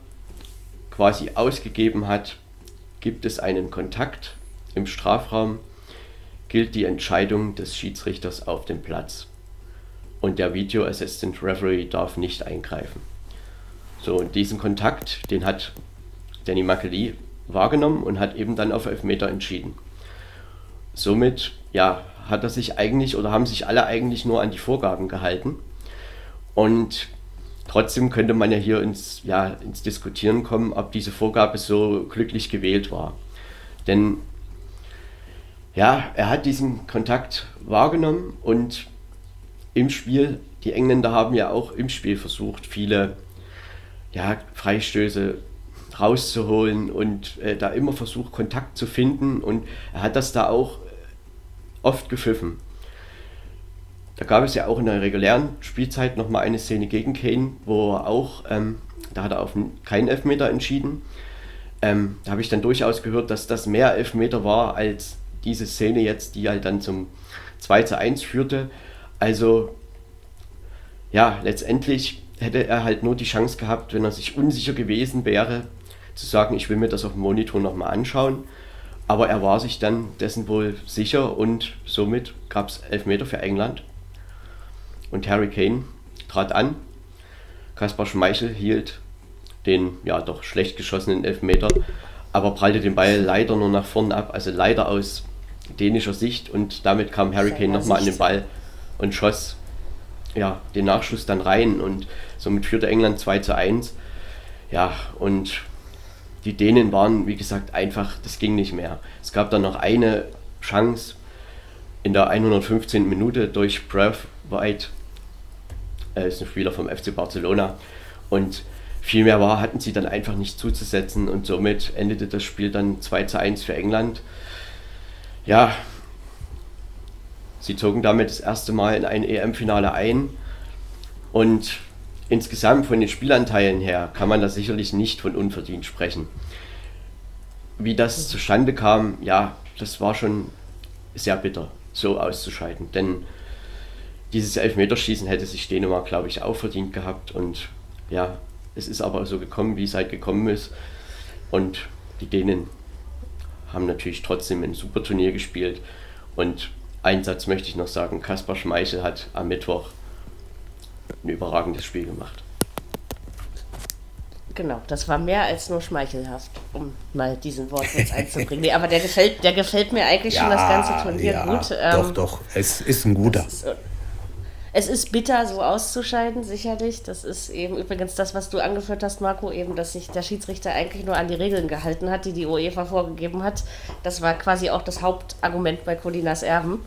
quasi ausgegeben hat, gibt es einen Kontakt im Strafraum gilt die Entscheidung des Schiedsrichters auf dem Platz und der Video Assistant Referee darf nicht eingreifen. So, und diesen Kontakt, den hat Danny Makeli wahrgenommen und hat eben dann auf Elfmeter entschieden. Somit, ja, hat er sich eigentlich oder haben sich alle eigentlich nur an die Vorgaben gehalten. Und trotzdem könnte man ja hier ins, ja, ins Diskutieren kommen, ob diese Vorgabe so glücklich gewählt war. Denn ja, er hat diesen Kontakt wahrgenommen und im Spiel, die Engländer haben ja auch im Spiel versucht, viele ja, Freistöße rauszuholen und äh, da immer versucht, Kontakt zu finden und er hat das da auch oft gepfiffen. Da gab es ja auch in der regulären Spielzeit nochmal eine Szene gegen Kane, wo er auch, ähm, da hat er auf keinen Elfmeter entschieden. Ähm, da habe ich dann durchaus gehört, dass das mehr Elfmeter war als diese Szene jetzt, die halt dann zum 2 zu 1 führte. Also ja, letztendlich hätte er halt nur die Chance gehabt, wenn er sich unsicher gewesen wäre, zu sagen, ich will mir das auf dem Monitor nochmal anschauen. Aber er war sich dann dessen wohl sicher und somit gab es Elfmeter für England. Und Harry Kane trat an. Kaspar Schmeichel hielt den ja doch schlecht geschossenen Elfmeter, aber prallte den Ball leider nur nach vorne ab, also leider aus dänischer Sicht und damit kam Harry Kane nochmal an den Ball und schoss ja, den Nachschuss dann rein und somit führte England 2 zu 1. Ja, und die Dänen waren, wie gesagt, einfach, das ging nicht mehr. Es gab dann noch eine Chance in der 115. Minute durch Braithwaite, äh, ist ein Spieler vom FC Barcelona, und viel mehr war, hatten sie dann einfach nicht zuzusetzen und somit endete das Spiel dann 2 zu 1 für England. Ja, sie zogen damit das erste Mal in ein EM-Finale ein und insgesamt von den Spielanteilen her kann man da sicherlich nicht von unverdient sprechen. Wie das zustande kam, ja, das war schon sehr bitter, so auszuscheiden. Denn dieses Elfmeterschießen hätte sich Dänemark, glaube ich, auch verdient gehabt. Und ja, es ist aber so gekommen, wie es halt gekommen ist. Und die Dänen haben natürlich trotzdem ein super Turnier gespielt. Und einen Satz möchte ich noch sagen: Kaspar Schmeichel hat am Mittwoch ein überragendes Spiel gemacht. Genau, das war mehr als nur schmeichelhaft, um mal diesen Wortwitz einzubringen. Nee, aber der gefällt, der gefällt mir eigentlich ja, schon das ganze Turnier ja, gut. Ähm, doch, doch, es ist ein guter. Es ist, bitter, so auszuscheiden, sicherlich. Das ist eben übrigens das, was du angeführt hast, Marco, eben, dass sich der Schiedsrichter eigentlich nur an die Regeln gehalten hat, die die UEFA vorgegeben hat. Das war quasi auch das Hauptargument bei Colinas Erben.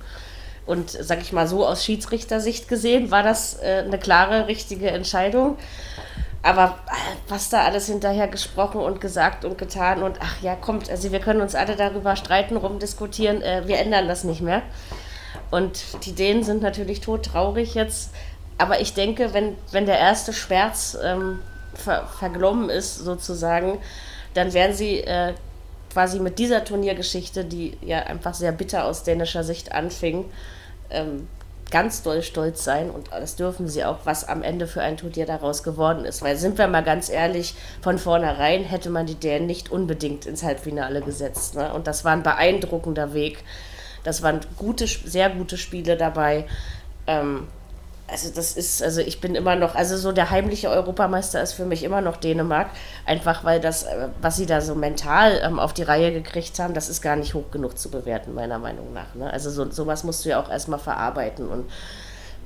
Und sag ich mal so, aus Schiedsrichtersicht gesehen, war das äh, eine klare, richtige Entscheidung. Aber äh, was da alles hinterher gesprochen und gesagt und getan und ach ja, kommt, also wir können uns alle darüber streiten, rumdiskutieren, äh, wir ändern das nicht mehr. Und die Dänen sind natürlich todtraurig jetzt. Aber ich denke, wenn, wenn der erste Schmerz ähm, ver, verglommen ist, sozusagen, dann werden sie äh, quasi mit dieser Turniergeschichte, die ja einfach sehr bitter aus dänischer Sicht anfing, ähm, ganz doll stolz sein und das dürfen sie auch, was am Ende für ein Turnier daraus geworden ist. Weil sind wir mal ganz ehrlich, von vornherein hätte man die Dänen nicht unbedingt ins Halbfinale gesetzt. Ne? Und das war ein beeindruckender Weg. Das waren gute, sehr gute Spiele dabei. Ähm, also das ist, also ich bin immer noch, also so der heimliche Europameister ist für mich immer noch Dänemark, einfach weil das, äh, was sie da so mental ähm, auf die Reihe gekriegt haben, das ist gar nicht hoch genug zu bewerten, meiner Meinung nach. Ne? Also so, sowas musst du ja auch erstmal verarbeiten und,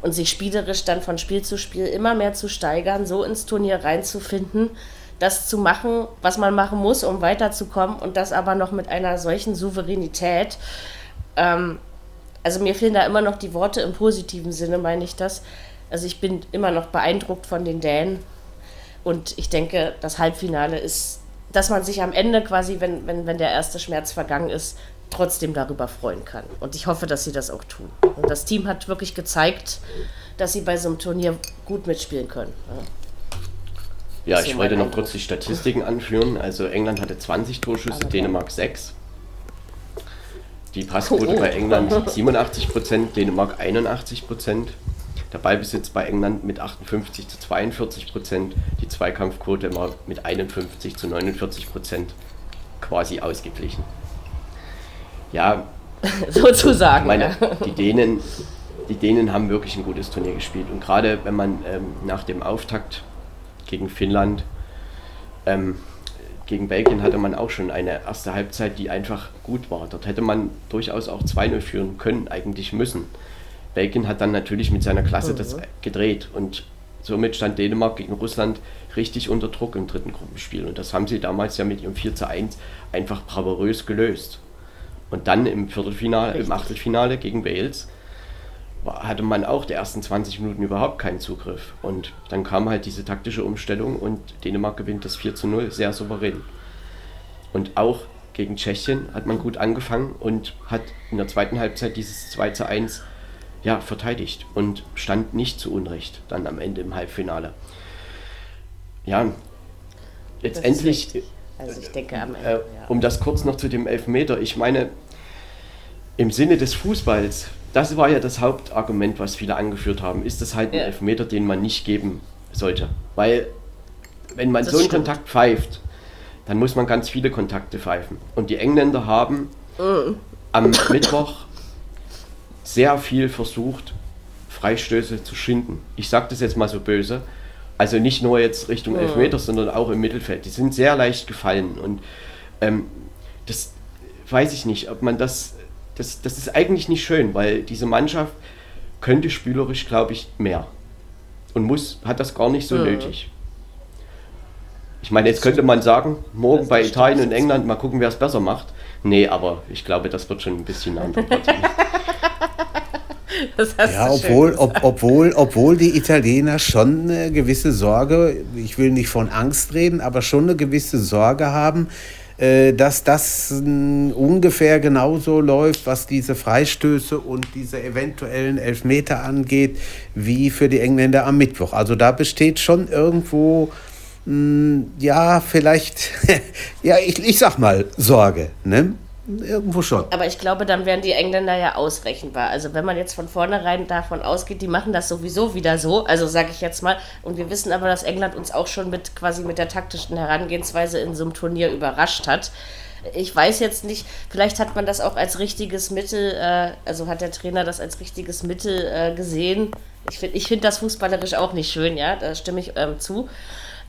und sich spielerisch dann von Spiel zu Spiel immer mehr zu steigern, so ins Turnier reinzufinden, das zu machen, was man machen muss, um weiterzukommen und das aber noch mit einer solchen Souveränität. Ähm, also mir fehlen da immer noch die Worte im positiven Sinne, meine ich das. Also ich bin immer noch beeindruckt von den Dänen. Und ich denke, das Halbfinale ist, dass man sich am Ende quasi, wenn, wenn, wenn der erste Schmerz vergangen ist, trotzdem darüber freuen kann. Und ich hoffe, dass sie das auch tun. Und das Team hat wirklich gezeigt, dass sie bei so einem Turnier gut mitspielen können. Ja, ich wollte noch kurz die Statistiken anführen. Also England hatte 20 Torschüsse, Dänemark 6. Die Passquote oh, oh. bei England 87 Prozent, Dänemark 81 Prozent. Der Ballbesitz bei England mit 58 zu 42 Prozent. Die Zweikampfquote immer mit 51 zu 49 Prozent quasi ausgeglichen. Ja, sozusagen. Meine, die Dänen, die Dänen haben wirklich ein gutes Turnier gespielt. Und gerade wenn man ähm, nach dem Auftakt gegen Finnland ähm, gegen Belgien hatte man auch schon eine erste Halbzeit, die einfach gut war. Dort hätte man durchaus auch 2-0 führen können, eigentlich müssen. Belgien hat dann natürlich mit seiner Klasse mhm. das gedreht und somit stand Dänemark gegen Russland richtig unter Druck im dritten Gruppenspiel. Und das haben sie damals ja mit ihrem 4 zu 1 einfach bravourös gelöst. Und dann im Viertelfinale, richtig. im Achtelfinale gegen Wales hatte man auch die ersten 20 Minuten überhaupt keinen Zugriff. Und dann kam halt diese taktische Umstellung und Dänemark gewinnt das 4 zu 0 sehr souverän. Und auch gegen Tschechien hat man gut angefangen und hat in der zweiten Halbzeit dieses 2 zu 1 ja, verteidigt und stand nicht zu Unrecht dann am Ende im Halbfinale. Ja, letztendlich, also ich denke am Ende, äh, um das kurz noch zu dem Elfmeter, ich meine, im Sinne des Fußballs das war ja das Hauptargument, was viele angeführt haben. Ist das halt ein ja. Elfmeter, den man nicht geben sollte? Weil, wenn man das so einen stimmt. Kontakt pfeift, dann muss man ganz viele Kontakte pfeifen. Und die Engländer haben mhm. am Mittwoch sehr viel versucht, Freistöße zu schinden. Ich sage das jetzt mal so böse. Also nicht nur jetzt Richtung Elfmeter, sondern auch im Mittelfeld. Die sind sehr leicht gefallen. Und ähm, das weiß ich nicht, ob man das das, das ist eigentlich nicht schön, weil diese Mannschaft könnte spielerisch, glaube ich, mehr. Und muss, hat das gar nicht so mhm. nötig. Ich meine, jetzt könnte man sagen, morgen bei Italien und England mal gucken, wer es besser macht. Nee, aber ich glaube, das wird schon ein bisschen eine andere Partie. ja, obwohl, ob, obwohl, obwohl die Italiener schon eine gewisse Sorge, ich will nicht von Angst reden, aber schon eine gewisse Sorge haben, äh, dass das ungefähr genauso läuft, was diese Freistöße und diese eventuellen Elfmeter angeht, wie für die Engländer am Mittwoch. Also da besteht schon irgendwo, ja, vielleicht, ja, ich, ich sag mal, Sorge. Ne? Irgendwo schon. Aber ich glaube, dann wären die Engländer ja ausrechenbar. Also wenn man jetzt von vornherein davon ausgeht, die machen das sowieso wieder so, also sage ich jetzt mal, und wir wissen aber, dass England uns auch schon mit quasi mit der taktischen Herangehensweise in so einem Turnier überrascht hat. Ich weiß jetzt nicht, vielleicht hat man das auch als richtiges Mittel, äh, also hat der Trainer das als richtiges Mittel äh, gesehen. Ich finde ich find das fußballerisch auch nicht schön, ja, da stimme ich ähm, zu.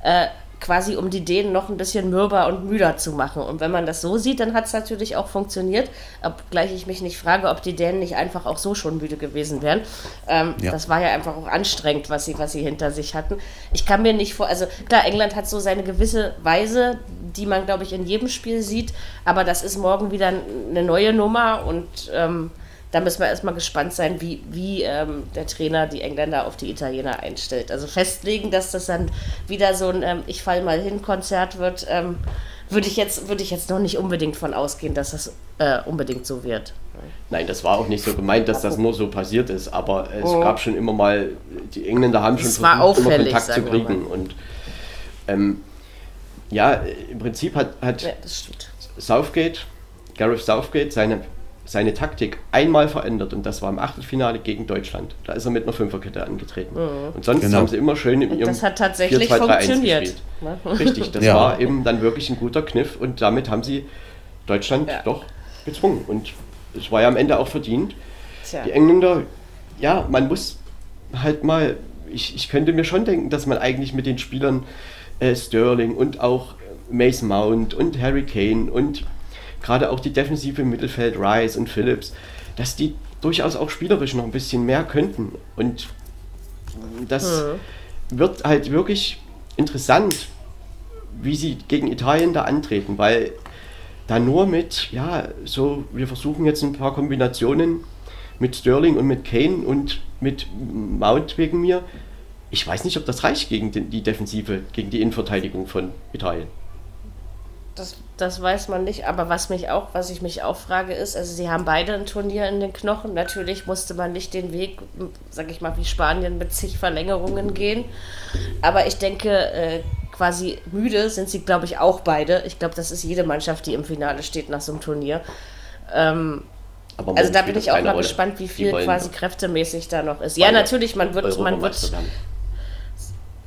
Äh, quasi um die Dänen noch ein bisschen mürber und müder zu machen. Und wenn man das so sieht, dann hat es natürlich auch funktioniert. Obgleich ich mich nicht frage, ob die Dänen nicht einfach auch so schon müde gewesen wären. Ähm, ja. Das war ja einfach auch anstrengend, was sie, was sie hinter sich hatten. Ich kann mir nicht vor, also klar, England hat so seine gewisse Weise, die man, glaube ich, in jedem Spiel sieht, aber das ist morgen wieder eine neue Nummer und ähm, da müssen wir erstmal gespannt sein, wie, wie ähm, der Trainer die Engländer auf die Italiener einstellt. Also festlegen, dass das dann wieder so ein ähm, Ich fall mal hin Konzert wird, ähm, würde ich, jetzt, würd ich jetzt noch nicht unbedingt von ausgehen, dass das äh, unbedingt so wird. Nein, das war auch nicht so gemeint, dass das nur so passiert ist, aber es oh. gab schon immer mal, die Engländer haben schon versucht, immer Kontakt zu kriegen. Und ähm, ja, im Prinzip hat, hat ja, Southgate, Gareth Southgate, seine seine Taktik einmal verändert und das war im Achtelfinale gegen Deutschland. Da ist er mit einer Fünferkette angetreten. Mhm. Und sonst genau. haben sie immer schön in ihrem das hat tatsächlich 4, 2, 3, funktioniert. Ne? Richtig, das ja. war eben dann wirklich ein guter Kniff und damit haben sie Deutschland ja. doch gezwungen und es war ja am Ende auch verdient. Tja. Die Engländer, ja, man muss halt mal, ich, ich könnte mir schon denken, dass man eigentlich mit den Spielern äh, Sterling und auch Mason Mount und Harry Kane und gerade auch die Defensive im Mittelfeld, Rice und Phillips, dass die durchaus auch spielerisch noch ein bisschen mehr könnten. Und das mhm. wird halt wirklich interessant, wie sie gegen Italien da antreten, weil da nur mit, ja, so, wir versuchen jetzt ein paar Kombinationen mit Sterling und mit Kane und mit Mount wegen mir. Ich weiß nicht, ob das reicht gegen die Defensive, gegen die Innenverteidigung von Italien. Das das weiß man nicht, aber was mich auch, was ich mich auch frage, ist, also sie haben beide ein Turnier in den Knochen. Natürlich musste man nicht den Weg, sag ich mal, wie Spanien mit zig Verlängerungen gehen. Aber ich denke, äh, quasi müde sind sie, glaube ich, auch beide. Ich glaube, das ist jede Mannschaft, die im Finale steht nach so einem Turnier. Ähm, also da bin ich auch mal Rolle. gespannt, wie viel quasi kräftemäßig da noch ist. Ja, natürlich, man wird, man wird,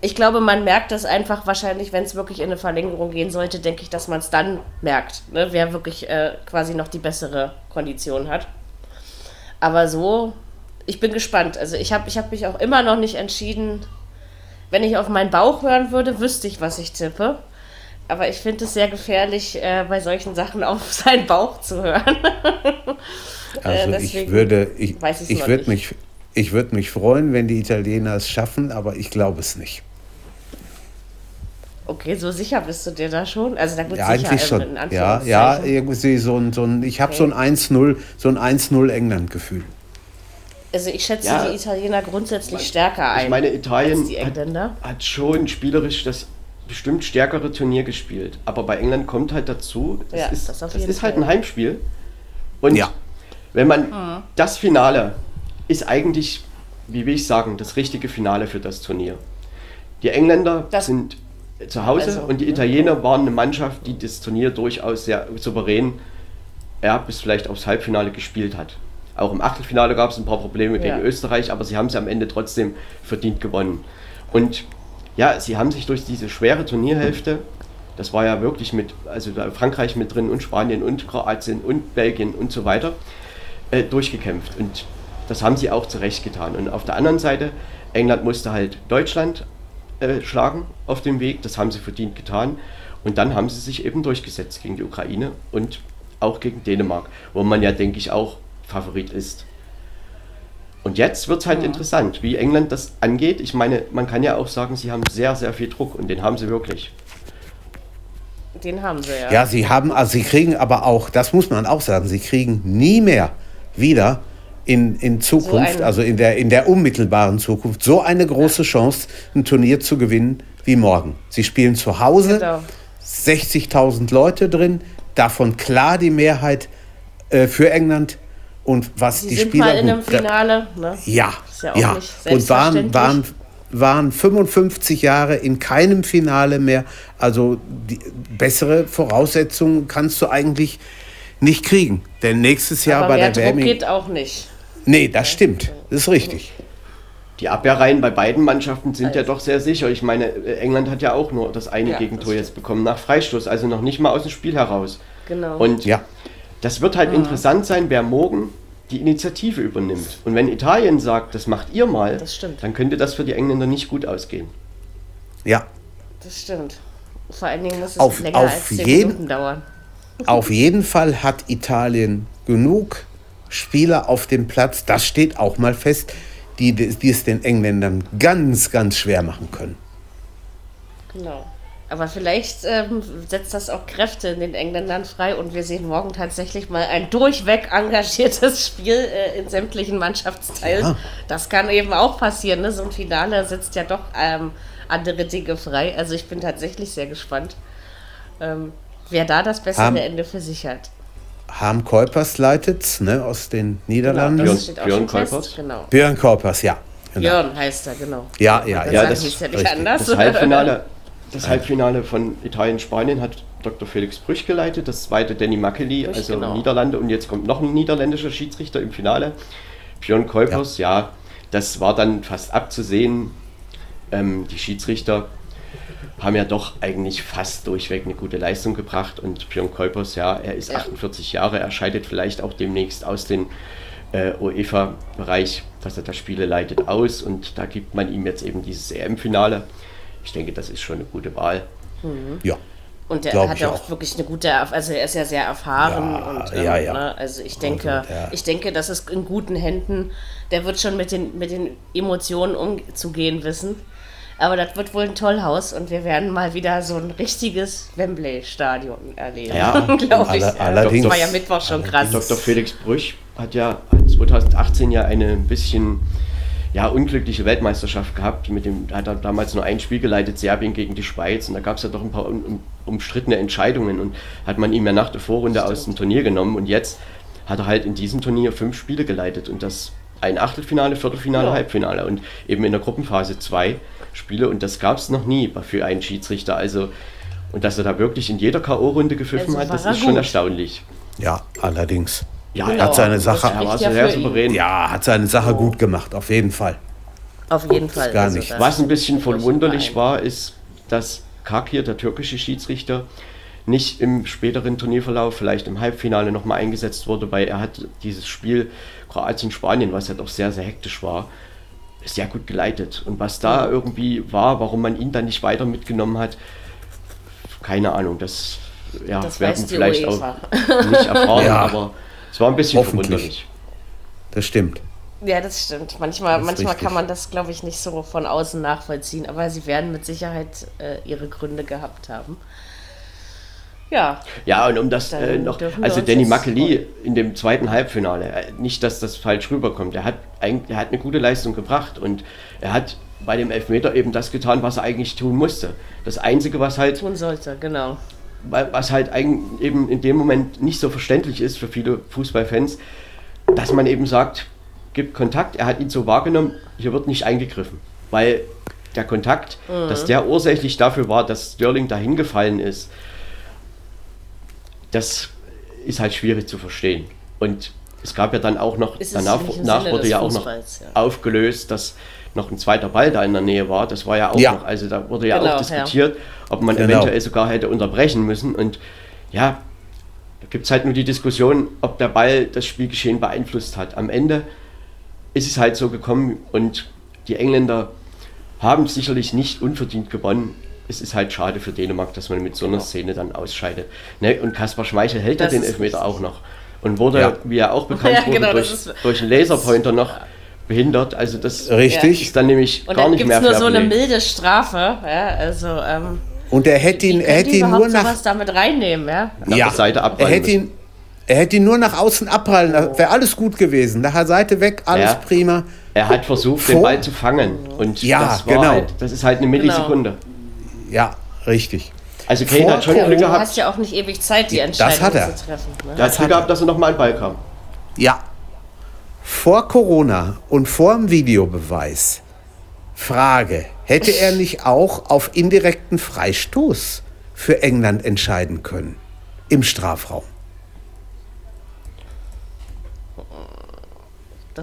ich glaube, man merkt das einfach wahrscheinlich, wenn es wirklich in eine Verlängerung gehen sollte, denke ich, dass man es dann merkt, ne? wer wirklich äh, quasi noch die bessere Kondition hat. Aber so, ich bin gespannt. Also ich habe ich hab mich auch immer noch nicht entschieden. Wenn ich auf meinen Bauch hören würde, wüsste ich, was ich tippe. Aber ich finde es sehr gefährlich, äh, bei solchen Sachen auf seinen Bauch zu hören. also äh, ich würde, ich, ich würde mich, ich würde mich freuen, wenn die Italiener es schaffen, aber ich glaube es nicht. Okay, so sicher bist du dir da schon? Also da ja, sicher eigentlich schon. Ja, ja, irgendwie so ein, so ein ich habe okay. so ein 1-0, so ein 1-0 England-Gefühl. Also ich schätze ja, die Italiener grundsätzlich stärker ein. Ich meine, Italien hat, hat, schon spielerisch das bestimmt stärkere Turnier gespielt. Aber bei England kommt halt dazu, das ja, ist, das, das ist halt ein Heimspiel. Und ja. wenn man mhm. das Finale ist eigentlich, wie will ich sagen, das richtige Finale für das Turnier. Die Engländer das sind zu Hause also, und die ne? Italiener waren eine Mannschaft, die das Turnier durchaus sehr souverän ja, bis vielleicht aufs Halbfinale gespielt hat. Auch im Achtelfinale gab es ein paar Probleme gegen ja. Österreich, aber sie haben es am Ende trotzdem verdient gewonnen. Und ja, sie haben sich durch diese schwere Turnierhälfte, das war ja wirklich mit, also Frankreich mit drin und Spanien und Kroatien und Belgien und so weiter, äh, durchgekämpft. Und das haben sie auch zurecht getan. Und auf der anderen Seite, England musste halt Deutschland äh, schlagen auf dem Weg. Das haben sie verdient getan. Und dann haben sie sich eben durchgesetzt gegen die Ukraine und auch gegen Dänemark, wo man ja, denke ich, auch Favorit ist. Und jetzt wird es halt ja. interessant, wie England das angeht. Ich meine, man kann ja auch sagen, sie haben sehr, sehr viel Druck und den haben sie wirklich. Den haben sie ja. Ja, sie haben, also sie kriegen aber auch, das muss man auch sagen, sie kriegen nie mehr wieder in, in Zukunft, So also in der, in der unmittelbaren Zukunft, so eine große Chance, ein Turnier zu gewinnen wie morgen. Sie spielen zu Hause, Genau. 60.000 Leute drin, davon klar die Mehrheit äh, für England. Und was Sie die sind Spieler. mal in einem Finale. Ne? ja, Ist ja ja. Und waren, waren, waren 55 Jahre in keinem Finale mehr. Also die, bessere Voraussetzungen kannst du eigentlich nicht kriegen. Denn nächstes Jahr Aber bei der Druck WM. geht auch nicht. Nee, das stimmt. Das ist richtig. Die Abwehrreihen bei beiden Mannschaften sind ja doch sehr sicher. Ich meine, äh, England hat ja auch nur das eine Ja, Gegentor das jetzt bekommen nach Freistoß, also noch nicht mal aus dem Spiel heraus. Genau. Und Ja. das wird halt interessant sein, wer morgen die Initiative übernimmt. Und wenn Italien sagt, das macht ihr mal, Das stimmt. dann könnte das für die Engländer nicht gut ausgehen. Ja. Das stimmt. Vor allen Dingen muss es Auf- länger auf als 10 jeden- Minuten dauern. Auf jeden Fall hat Italien genug Spieler auf dem Platz, das steht auch mal fest, die, die es den Engländern ganz, ganz schwer machen können. Genau. Aber vielleicht ähm, setzt das auch Kräfte in den Engländern frei und wir sehen morgen tatsächlich mal ein durchweg engagiertes Spiel äh, in sämtlichen Mannschaftsteilen. Ja. Das kann eben auch passieren. Ne? So ein Finale setzt ja doch ähm, andere Dinge frei. Also ich bin tatsächlich sehr gespannt, ähm, wer da das bessere Ende für sich hat. Harm Kuipers leitet's, ne, aus den Niederlanden. Genau, Björn- Björn. Kuipers? Genau. Björn Kuipers, ja. Genau. Björn heißt er, genau. Ja, ja, Das ja. das ja nicht anders. Das Halbfinale, das Halbfinale von Italien-Spanien hat Dr. Felix Brüch geleitet, das zweite Danny Makeli, also genau. Niederlande. Und jetzt kommt noch ein niederländischer Schiedsrichter im Finale. Björn Kuipers, ja. das war dann fast abzusehen. Ähm, die Schiedsrichter haben ja doch eigentlich fast durchweg eine gute Leistung gebracht. Und Björn Kuipers, ja, er ist Ja. 48 Jahre, er scheidet vielleicht auch demnächst aus dem äh, UEFA-Bereich, dass er da Spiele leitet, aus. Und da gibt man ihm jetzt eben dieses EM-Finale. Ich denke, das ist schon eine gute Wahl. ja. Und der Glaub hat ja auch, auch. wirklich eine gute, also er ist ja sehr erfahren Ja, und ähm, ja, ja. Ne, also ich denke, Also, ich denke, das ist in guten Händen. Der wird schon mit den, mit den Emotionen umzugehen wissen. Aber das wird wohl ein Tollhaus und wir werden mal wieder so ein richtiges Wembley-Stadion erleben. Ja, glaube ich. alle- allerdings. Das war ja Mittwoch schon krass. Dr. Felix Brüch hat ja 2018 ja eine ein bisschen ja, unglückliche Weltmeisterschaft gehabt. Mit dem hat er damals nur ein Spiel geleitet, Serbien gegen die Schweiz. Und da gab es ja doch ein paar um, um, umstrittene Entscheidungen. Und hat man ihm ja nach der Vorrunde aus dem Turnier genommen. Und jetzt hat er halt in diesem Turnier fünf Spiele geleitet. Und das ein Achtelfinale, Viertelfinale, Ja. Halbfinale. Und eben in der Gruppenphase zwei Spiele. Und das gab es noch nie für einen Schiedsrichter. Also, und dass er da wirklich in jeder K.O.-Runde gepfiffen Also hat, das ist schon gut. erstaunlich. Ja, allerdings. Ja, Genau. er Hat seine Sache, Er war ja sehr souverän. ja, hat seine Sache gut gemacht, auf jeden Fall. Auf jeden Fall. gar also nicht. Was ein bisschen verwunderlich war, ist, dass Kakir, der türkische Schiedsrichter, nicht im späteren Turnierverlauf, vielleicht im Halbfinale nochmal eingesetzt wurde, weil er hat dieses Spiel Kroatien-Spanien, was ja doch sehr, sehr hektisch war, sehr gut geleitet. Und was da irgendwie war, warum man ihn dann nicht weiter mitgenommen hat, keine Ahnung. Das, ja, Das werden vielleicht UEFA. auch nicht erfahren, Ja. aber es war ein bisschen verwunderlich. Das stimmt. Ja, das stimmt. Manchmal, Das manchmal richtig. kann man das, glaube ich, nicht so von außen nachvollziehen, aber sie werden mit Sicherheit äh, ihre Gründe gehabt haben. Ja, Ja, und um das äh, noch, also Danny Makeli in dem zweiten Halbfinale, äh, nicht, dass das falsch rüberkommt, er hat, er hat eine gute Leistung gebracht und er hat bei dem Elfmeter eben das getan, was er eigentlich tun musste. Das Einzige, was halt, tun sollte, genau. was halt eben in dem Moment nicht so verständlich ist für viele Fußballfans, dass man eben sagt, gibt Kontakt, er hat ihn so wahrgenommen, hier wird nicht eingegriffen. Weil der Kontakt, dass der ursächlich dafür war, dass Sterling dahin gefallen ist, das ist halt schwierig zu verstehen. Und es gab ja dann auch noch, Es ist danach, wurde ja auch noch ja. aufgelöst, dass noch ein zweiter Ball da in der Nähe war. Das war ja auch Ja. noch, also da wurde ja Genau, auch diskutiert, ob man Genau. eventuell sogar hätte unterbrechen müssen. Und ja, da gibt es halt nur die Diskussion, ob der Ball das Spielgeschehen beeinflusst hat. Am Ende ist es halt so gekommen und die Engländer haben sicherlich nicht unverdient gewonnen. Es ist halt schade für Dänemark, dass man mit so einer Szene dann ausscheidet. Ne? Und Kaspar Schmeichel hält ja den Elfmeter richtig. auch noch. Und wurde, Ja. wie er auch bekannt Ja, wurde, genau, durch, ist- durch einen Laserpointer noch behindert. Also das Richtig. ist dann nämlich Und gar dann nicht gibt mehr es nur so eine milde Strafe. Ja, also, ähm, Und er hätte ihn, er hätte ihn nur nach sowas damit reinnehmen, ja? nach der Seite er hätte ihn, Er hätte ihn nur nach außen abprallen, da wäre alles gut gewesen. Nachher Seite weg, alles Ja. prima. Er hat versucht, Vor- den Ball zu fangen. Und Ja, das war genau. halt, das ist halt eine Millisekunde. Ja, richtig. Also Kane Vor- hat schon Ja, Glück du gehabt. hast ja auch nicht ewig Zeit, die Entscheidung das hat er. zu treffen. Ne? Der hat Glück gehabt, dass er nochmal ein Ball kam. Ja. Vor Corona und vor dem Videobeweis. Frage: Hätte er nicht auch auf indirekten Freistoß für England entscheiden können? Im Strafraum.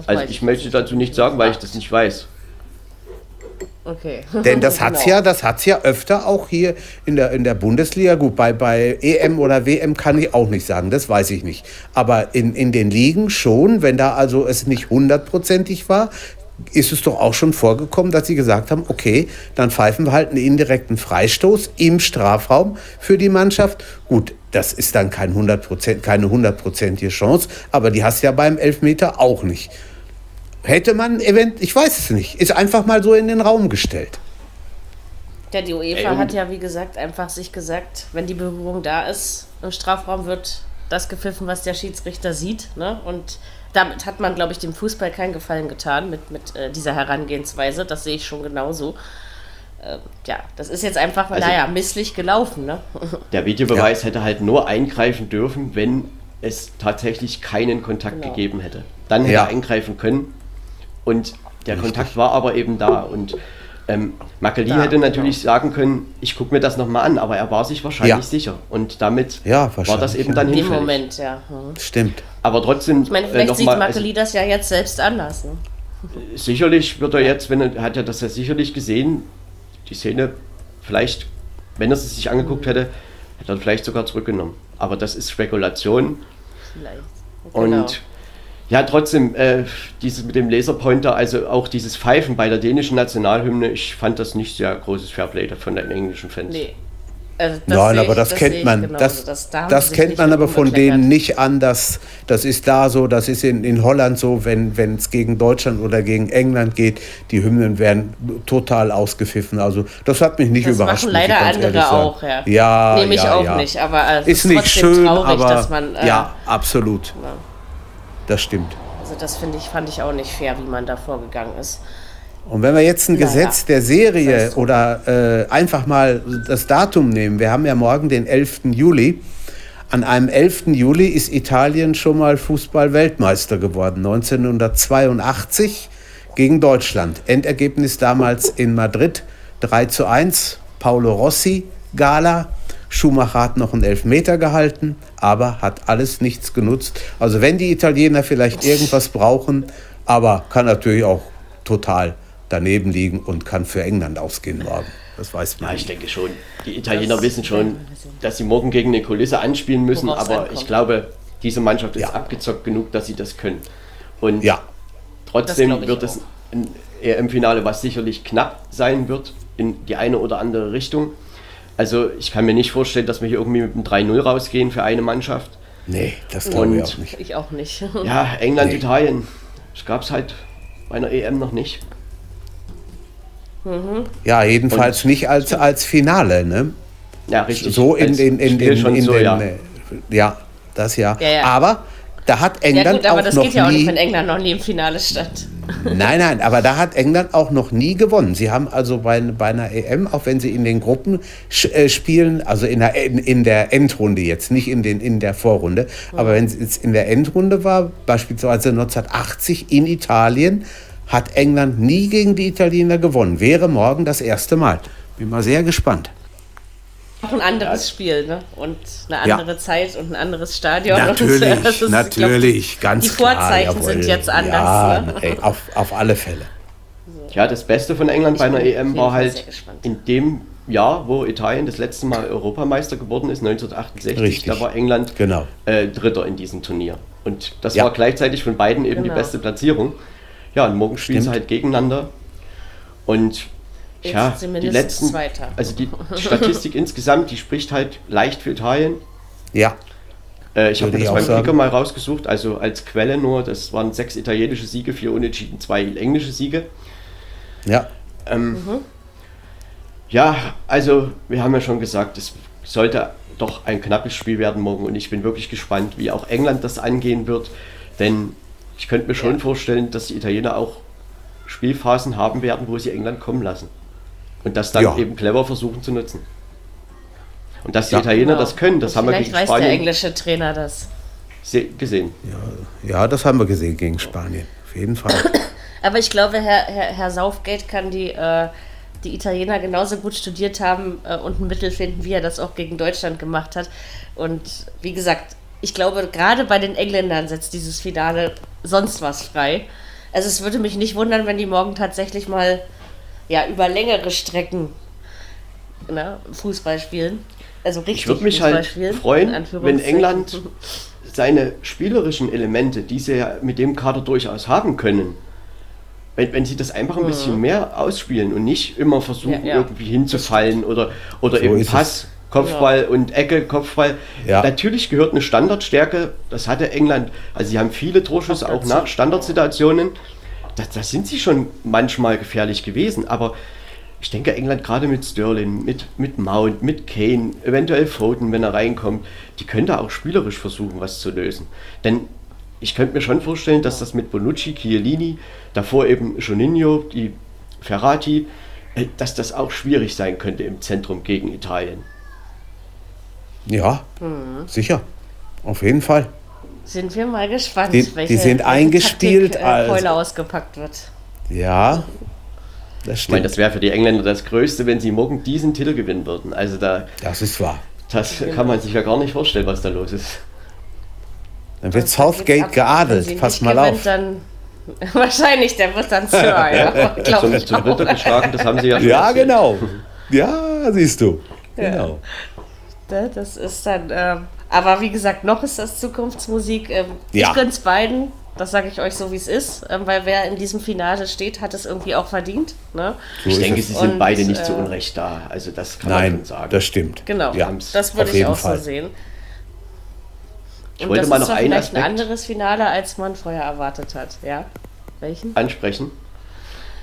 Also ich möchte dazu nichts sagen, weil ich das nicht weiß. Okay. Denn das hat's Genau. ja, das hat's ja öfter auch hier in der, in der Bundesliga. Gut, bei, bei EM oder WM kann ich auch nicht sagen, das weiß ich nicht. Aber in, in den Ligen schon, wenn da also es nicht hundertprozentig war, ist es doch auch schon vorgekommen, dass sie gesagt haben, okay, dann pfeifen wir halt einen indirekten Freistoß im Strafraum für die Mannschaft. Gut, das ist dann kein 100%, keine hundertprozentige Chance, aber die hast du ja beim Elfmeter auch nicht. Hätte man event, ich weiß es nicht, ist einfach mal so in den Raum gestellt. Ja, die UEFA hat ja, wie gesagt, einfach sich gesagt, wenn die Berührung da ist, im Strafraum wird das gepfiffen, was der Schiedsrichter sieht. Ne? Und damit hat man, glaube ich, dem Fußball keinen Gefallen getan mit, mit äh, dieser Herangehensweise. Das sehe ich schon genauso. Ähm, ja, das ist jetzt einfach, Also- naja, misslich gelaufen. Ne? Der Videobeweis hätte halt nur eingreifen dürfen, wenn es tatsächlich keinen Kontakt Genau. gegeben hätte. Dann hätte Ja. er eingreifen können. Und der Kontakt war aber eben da. Und ähm, Makeli Da, hätte natürlich sagen können, ich gucke mir das nochmal an, aber er war sich wahrscheinlich Ja. sicher. Und damit Ja, war das eben ja. dann In dem hinfällig. Moment, ja. Hm. Stimmt. Aber trotzdem, Ich meine, äh, vielleicht noch sieht mal, Makeli das ja jetzt selbst anders. Ne? also, sicherlich wird er jetzt, wenn er hat er das ja sicherlich gesehen, die Szene, vielleicht, wenn er sie sich angeguckt hätte, hätte er vielleicht sogar zurückgenommen. Aber das ist Spekulation. Vielleicht. Und Genau. Ja, trotzdem, äh, dieses mit dem Laserpointer, also auch dieses Pfeifen bei der dänischen Nationalhymne, ich fand das nicht sehr großes Fairplay von den englischen Fans. Nee. Also das Nein, aber ich- das, sehe kennt man. genauso. das da das, sich kennt man aber von denen nicht anders. Das ist da so, das ist in, in Holland so, wenn es gegen Deutschland oder gegen England geht, die Hymnen werden total ausgepfiffen. Also das hat mich nicht Das überrascht. machen muss ich leider andere auch, ja. Ja, Nehme ich ja, auch ja. nicht, aber äh, es Ist nicht schön, traurig, aber dass man. Äh, ja, absolut. Das stimmt. Also das finde ich, fand ich auch nicht fair, wie man da vorgegangen ist. Und wenn wir jetzt ein Naja, Gesetz der Serie oder äh, einfach mal das Datum nehmen, wir haben ja morgen den 11. Juli. An einem 11. Juli ist Italien schon mal Fußball-Weltmeister geworden, 1982 gegen Deutschland. Endergebnis damals in Madrid 3 zu 1. Paolo Rossi, Gala. Schumacher hat noch einen Elfmeter gehalten, aber hat alles nichts genutzt. Also wenn die Italiener vielleicht irgendwas brauchen, aber kann natürlich auch total daneben liegen und kann für England ausgehen morgen. Das weiß man. Ja, ich denke schon. Die Italiener Das wissen schon, dass sie morgen gegen eine Kulisse anspielen müssen, aber ankommt. ich glaube, diese Mannschaft ist Ja. abgezockt genug, dass sie das können. Und Ja, trotzdem wird es ein EM-Finale, was sicherlich knapp sein wird, in die eine oder andere Richtung. Also ich kann mir nicht vorstellen, dass wir hier irgendwie mit einem 3-0 rausgehen für eine Mannschaft. nee, das glaube ich Und- auch nicht. Ich auch nicht. Ja, England, Nee. Italien, das gab es halt bei einer EM noch nicht. Ja, jedenfalls nicht als, als Finale, ne? Ja, richtig. So in in Spiel den, schon in so, den ja. ja, das ja. Ja, ja. Aber da hat Ja England gut, aber auch das noch geht ja auch nie, nicht, wenn England noch nie im Finale stand. Nein, nein, aber da hat England auch noch nie gewonnen. Sie haben also bei, bei einer EM, auch wenn sie in den Gruppen äh, spielen, also in der, in, in der Endrunde jetzt, nicht in, den, in der Vorrunde, aber wenn es jetzt in der Endrunde war, beispielsweise 1980 in Italien, hat England nie gegen die Italiener gewonnen. Wäre morgen das erste Mal. Bin mal sehr gespannt. Auch ein anderes Spiel, ne? Und eine Ja. andere Zeit und ein anderes Stadion. Natürlich, und, das ist, natürlich, glaub, ganz Die klar. Vorzeichen jawohl. sind jetzt anders. Ja, ne? ey, auf, auf alle Fälle. Ja, das Beste von England bei einer EM war halt in dem Jahr, wo Italien das letzte Mal Europameister geworden ist, 1968. Richtig. Da war England Genau. äh, Dritter in diesem Turnier. Und das Ja. war gleichzeitig von beiden eben die Genau. beste Platzierung. Ja, und morgen spielen sie Stimmt. halt gegeneinander. Und ja, die letzten, Zweiter. also die Statistik insgesamt, die spricht halt leicht für Italien. Ja, Äh, ich habe mir das beim sagen. Kicker mal rausgesucht, also als Quelle nur, das waren sechs italienische Siege, vier Unentschieden, zwei englische Siege. ja. Ähm, Ja, also wir haben ja schon gesagt, es sollte doch ein knappes Spiel werden morgen und ich bin wirklich gespannt, wie auch England das angehen wird, denn ich könnte mir schon ja. vorstellen, dass die Italiener auch Spielphasen haben werden, wo sie England kommen lassen und das dann ja. eben clever versuchen zu nutzen. Und dass die ja, Italiener genau. das können, das und haben wir gegen weiß Spanien. der englische Trainer das. Gesehen. Ja, ja, das haben wir gesehen gegen Spanien, auf jeden Fall. Aber ich glaube, Herr, Herr, Herr Saufgate kann die, äh, die Italiener genauso gut studiert haben äh, und ein Mittel finden, wie er das auch gegen Deutschland gemacht hat. Und wie gesagt, ich glaube, gerade bei den Engländern setzt dieses Finale sonst was frei. Also es würde mich nicht wundern, wenn die morgen tatsächlich mal ja, über längere Strecken ne, Fußball spielen. Also richtig ich würde mich Fußball halt spielen, freuen, wenn England seine spielerischen Elemente, die sie ja mit dem Kader durchaus haben können, wenn, wenn sie das einfach ein mhm. bisschen mehr ausspielen und nicht immer versuchen, ja, ja. irgendwie hinzufallen oder, oder so eben Pass, Kopfball ja. und Ecke, Kopfball. Natürlich gehört eine Standardstärke, das hatte England, also sie haben viele Torschüsse auch nach Standardsituationen. Da, da sind sie schon manchmal gefährlich gewesen, aber ich denke, England gerade mit Sterling, mit, mit Mount, mit Kane, eventuell Foden, wenn er reinkommt, die könnte auch spielerisch versuchen, was zu lösen. Denn ich könnte mir schon vorstellen, dass das mit Bonucci, Chiellini, davor eben Juninho, die Ferrati, äh, dass das auch schwierig sein könnte im Zentrum gegen Italien. Ja, mhm. sicher. Auf jeden Fall. Sind wir mal gespannt, die, welche, die sind eingespielt, Taktik, äh, also. ausgepackt wird. Ja, das Ich meine, das wäre für die Engländer das Größte, wenn sie morgen diesen Titel gewinnen würden. Also da. Das ist wahr. Das kann man sich ja gar nicht vorstellen, was da los ist. Dann wird Southgate geadelt. Pass mal gewinnt, auf. Dann wahrscheinlich, der wird dann Sir, ja. Zum, ich zum Ritter geschlagen, das haben sie ja schon. Ja, erzählt. genau. Ja, siehst du. Genau. Ja. Das ist dann. Ähm, aber wie gesagt, noch ist das Zukunftsmusik. Ähm, ja. Ich gönn's beiden. Das sage ich euch so, wie es ist, ähm, weil wer in diesem Finale steht, hat es irgendwie auch verdient. Ne? So ich denke, sie sind und, beide nicht äh, zu Unrecht da. Also das kann nein, man schon sagen. das stimmt. Genau, ja, das würde ich auch Fall. so sehen. Ich und wollte das mal noch ist vielleicht Aspekt ein anderes Finale, als man vorher erwartet hat. Ja? Welchen? Ansprechen.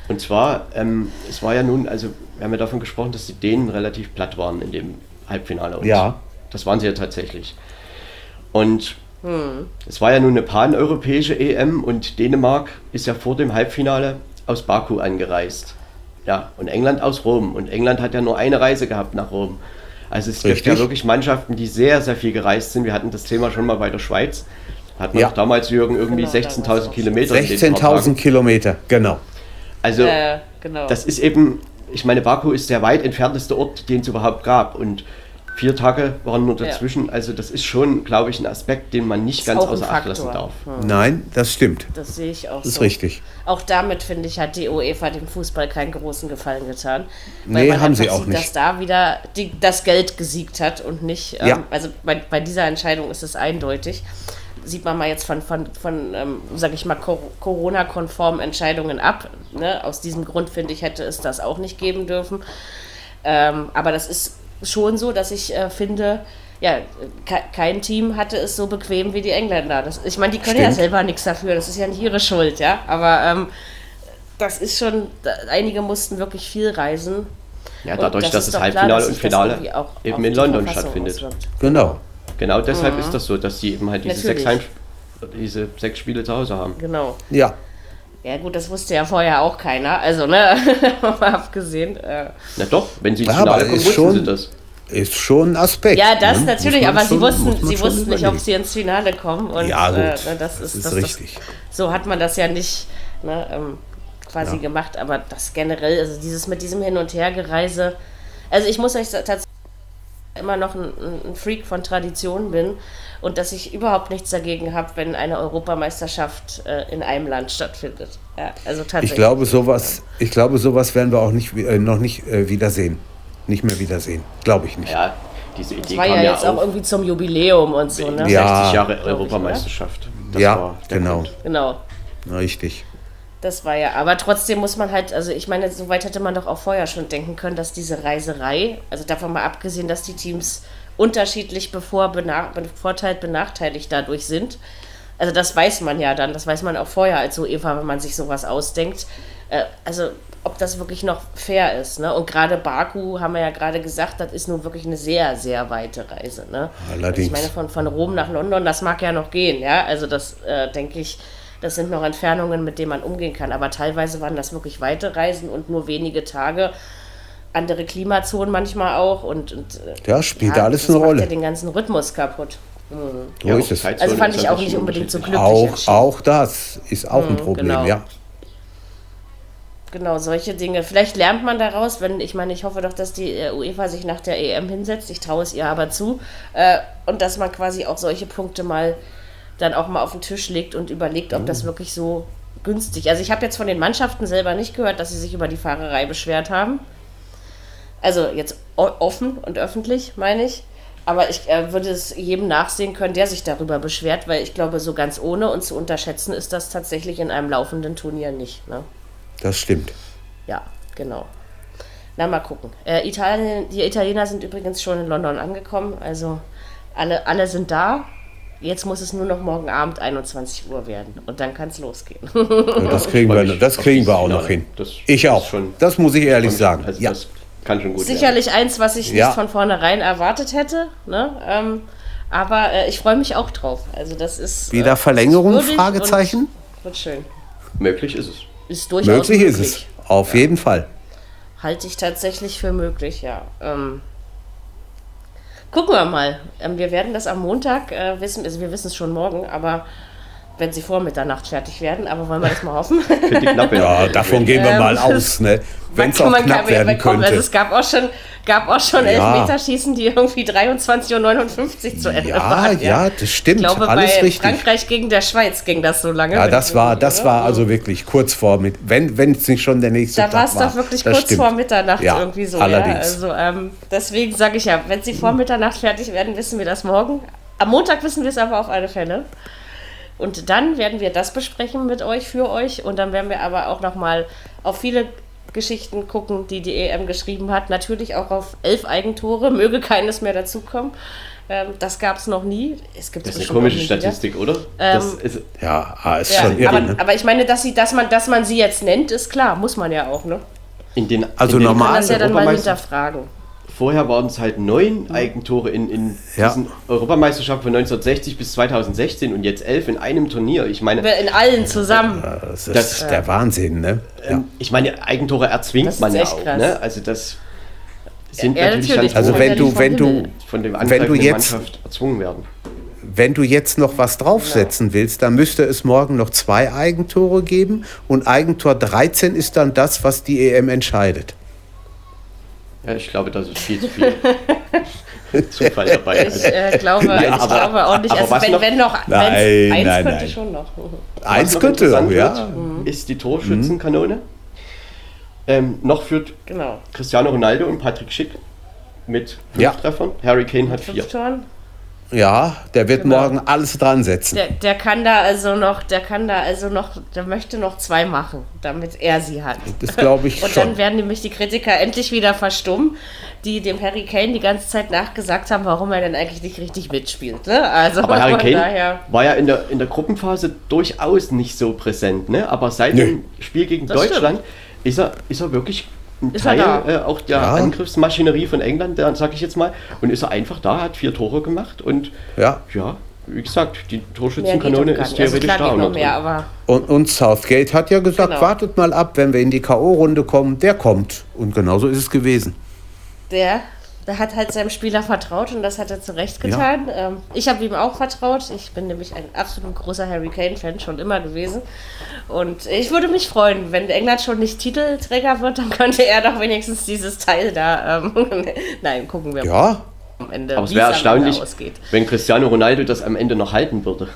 Und zwar, ähm, es war ja nun, also wir haben ja davon gesprochen, dass die Dänen relativ platt waren in dem Halbfinale. Und ja. Das waren sie ja tatsächlich. Und hm. Es war ja nun eine paneuropäische EM und Dänemark ist ja vor dem Halbfinale aus Baku angereist. Ja, und England aus Rom. Und England hat ja nur eine Reise gehabt nach Rom. Also es Richtig. gibt ja wirklich Mannschaften, die sehr, sehr viel gereist sind. Wir hatten das Thema schon mal bei der Schweiz. Hat man ja. damals, Jürgen, irgendwie genau, 16.000 Kilometer. 16.000 Kilometer, genau. Also äh, genau. das ist eben, ich meine, Baku ist der weit entfernteste Ort, den es überhaupt gab. Und Vier Tage waren nur dazwischen. Ja. Also das ist schon, glaube ich, ein Aspekt, den man nicht ganz außer Acht lassen darf. Hm. Nein, das stimmt. Das sehe ich auch das so. ist richtig. Auch damit, finde ich, hat die UEFA dem Fußball keinen großen Gefallen getan. Weil nee, man haben sie auch sieht, nicht. dass da wieder die, das Geld gesiegt hat und nicht, ähm, ja. also bei, bei dieser Entscheidung ist es eindeutig sieht man mal jetzt von, von, von ähm, sage ich mal, Corona-konformen Entscheidungen ab. Ne? Aus diesem Grund, finde ich, hätte es das auch nicht geben dürfen. Ähm, aber das ist schon so, dass ich äh, finde, ja, ke kein Team hatte es so bequem wie die Engländer. Das, ich meine, die können Stimmt. ja selber nichts dafür, das ist ja nicht ihre Schuld, ja. Aber ähm, das ist schon, einige mussten wirklich viel reisen. Ja, dadurch, das dass das Halbfinale und Finale eben in London stattfindet. Auswirkt. Genau. Genau deshalb mhm. ist das so, dass sie eben halt diese sechs, Heim diese sechs Spiele zu Hause haben. Genau. Ja. Ja gut, das wusste ja vorher auch keiner, also ne, abgesehen. Äh. Na doch, wenn sie ins ja, Finale kommen, wussten sie das. Ist schon ein Aspekt. Ja, das ne? natürlich, aber schon, sie wussten, sie wussten nicht, ob sie ins Finale kommen. Und, ja gut, äh, ne, das, ist, das ist das, richtig. Das, so hat man das ja nicht ne, ähm, quasi ja. gemacht, aber das generell, also dieses mit diesem Hin- und Hergereise, also ich muss euch tatsächlich immer noch ein, ein Freak von Tradition bin und dass ich überhaupt nichts dagegen habe, wenn eine Europameisterschaft äh, in einem Land stattfindet. Ja, also tatsächlich. Ich glaube, sowas, ich glaube, sowas werden wir auch nicht, äh, noch nicht äh, wiedersehen. Nicht mehr wiedersehen. Glaube ich nicht. Ja, diese Idee das war ja jetzt auch irgendwie zum Jubiläum und so. Ne? Ja, 60 Jahre Europameisterschaft. ja, genau. Grund. Genau. Richtig. Das war ja, aber trotzdem muss man halt, also ich meine, soweit hätte man doch auch vorher schon denken können, dass diese Reiserei, also davon mal abgesehen, dass die Teams unterschiedlich bevor benach bevorteilt, benachteiligt dadurch sind, Also das weiß man ja dann, das weiß man auch vorher als so Eva, wenn man sich sowas ausdenkt. Äh, also ob das wirklich noch fair ist. Ne? Und gerade Baku, haben wir ja gerade gesagt, das ist nun wirklich eine sehr, sehr weite Reise. Ne? Allerdings. Ich meine, von, von Rom nach London, das mag ja noch gehen. Ja? Also das äh, denke ich, das sind noch Entfernungen, mit denen man umgehen kann. Aber teilweise waren das wirklich weite Reisen und nur wenige Tage. Andere Klimazonen manchmal auch. Und, und äh, ja, spielt ja, alles das eine macht Rolle. ja den ganzen Rhythmus kaputt. Mhm. So Ja, ist es. Also fand ich auch nicht unbedingt so glücklich. Auch, auch das ist auch ein Problem, genau. ja. Genau, solche Dinge. Vielleicht lernt man daraus, wenn, ich meine, ich hoffe doch, dass die äh, UEFA sich nach der EM hinsetzt, ich traue es ihr aber zu, äh, und dass man quasi auch solche Punkte mal dann auch mal auf den Tisch legt und überlegt, ob das wirklich so günstig. Also ich habe jetzt von den Mannschaften selber nicht gehört, dass sie sich über die Fahrerei beschwert haben. Also jetzt offen und öffentlich, meine ich. Aber ich äh, würde es jedem nachsehen können, der sich darüber beschwert, weil ich glaube, so ganz ohne und zu unterschätzen ist das tatsächlich in einem laufenden Turnier nicht. Ne? Das stimmt. Ja, genau. Na, mal gucken. Äh, Italien, die Italiener sind übrigens schon in London angekommen. Also alle, alle sind da. Jetzt muss es nur noch morgen Abend 21 Uhr werden. Und dann kann es losgehen. Und das kriegen wir, das kriegen wir auch noch hin. Das Ich ist auch. schon- Das muss ich ehrlich sagen. Also Ja. das kann schon gut werden. Sicherlich eins, was ich Ja. nicht von vornherein erwartet hätte. Ne? Ähm, aber äh, ich freue mich auch drauf. Also das ist Wieder äh, das ist Verlängerung? Fragezeichen? Wird schön. Möglich ist es. Ist durchaus Möglich ist möglich. es. Auf jeden Fall. Halte ich tatsächlich für möglich, ja. Ähm, gucken wir mal. Ähm, wir werden das am Montag äh, wissen, also wir wissen es schon morgen, aber wenn sie vor Mitternacht fertig werden, aber wollen wir das mal hoffen. Ja, davon gehen wir Ähm, mal aus, ne? Wenn es auch kann- knapp man werden kommt- Also könnte. es gab auch schon, gab auch schon Ja. Elfmeterschießen, die irgendwie 23.59 Uhr zu Ende Ja, waren. ja, das stimmt. Ich glaube, Alles bei richtig. Frankreich gegen der Schweiz ging das so lange. Ja, das war, das war also wirklich kurz vor mit, wenn wenn es nicht schon der nächste Da Tag war es war. doch wirklich kurz stimmt. vor Mitternacht Ja, irgendwie so. allerdings. Ja? Also ähm, deswegen sage ich ja, wenn sie vor Mitternacht fertig werden, wissen wir das morgen. Am Montag wissen wir es aber auf alle Fälle. Und dann werden wir das besprechen mit euch, für euch. Und dann werden wir aber auch nochmal auf viele Geschichten gucken, die die EM geschrieben hat. Natürlich auch auf elf Eigentore. Möge keines mehr dazukommen. Ähm, das gab es noch nie. Es gibt Das ist eine komische nie wieder. Statistik, oder? das Ähm, ist, Ja, ah, ist Ja, schon irre. aber, ne? aber ich meine, dass, sie, dass, man, dass man sie jetzt nennt, ist klar. Muss man ja auch, ne? in den, Also in den normal- kann das ja dann mal hinterfragen. Vorher waren es halt neun Eigentore in, in Ja. diesen Europameisterschaften von 1960 bis 2016 und jetzt elf in einem Turnier. Ich meine, In allen zusammen. Das ist das- der Wahnsinn, ne? Ja. ich meine, Eigentore erzwingt Das ist man ja echt auch. krass. Ne? Also das sind Ja, natürlich, natürlich. Also wenn ja du, wenn du, von dem wenn du jetzt, Mannschaft erzwungen werden. wenn du jetzt noch was draufsetzen willst, dann müsste es morgen noch zwei Eigentore geben und Eigentor 13 ist dann das, was die EM entscheidet. Ja, ich glaube, das ist viel zu viel Zufall dabei. Ich äh, glaube, Nein, ich aber- glaube auch nicht. aber Also wenn, noch- wenn noch Nein, eins nein, könnte nein. schon noch. Eins noch könnte, interessant ja. wird, ist die Torschützenkanone. Ähm, noch führt Genau. Cristiano Ronaldo und Patrick Schick mit fünf Ja. Treffern. Harry Kane hat vier. Fünf Toren. Ja, der wird Genau. morgen alles dran setzen. Der, der kann da also noch, der kann da also noch, der möchte noch zwei machen, damit er sie hat. Das glaube ich Und schon. dann werden nämlich die Kritiker endlich wieder verstummen, die dem Harry Kane die ganze Zeit nachgesagt haben, warum er denn eigentlich nicht richtig mitspielt. Ne? Also Aber Harry von Kane daher. war ja in der, in der Gruppenphase durchaus nicht so präsent. Ne? Aber seit Nö. dem Spiel gegen Das Deutschland ist er, ist er wirklich ein Ist er Teil äh, auch der Ja. Angriffsmaschinerie von England, sage ich jetzt mal. Und ist er einfach da, hat vier Tore gemacht. Und Ja. ja, wie gesagt, die Torschützenkanone ist. Also theoretisch klar da. geht noch und mehr, Und, und Southgate hat ja gesagt, Genau. wartet mal ab, wenn wir in die K.O.-Runde kommen, der kommt. Und genauso ist es gewesen. der, der hat halt seinem Spieler vertraut und das hat er zu Recht getan. Ähm, ich habe ihm auch vertraut. Ich bin nämlich ein absolut großer Harry Kane-Fan, schon immer gewesen. Und ich würde mich freuen, wenn England schon nicht Titelträger wird, dann könnte er doch wenigstens dieses Teil da. Ähm, Nein, gucken wir mal Ja, am Ende. Aber es wäre erstaunlich, wenn Cristiano Ronaldo das am Ende noch halten würde.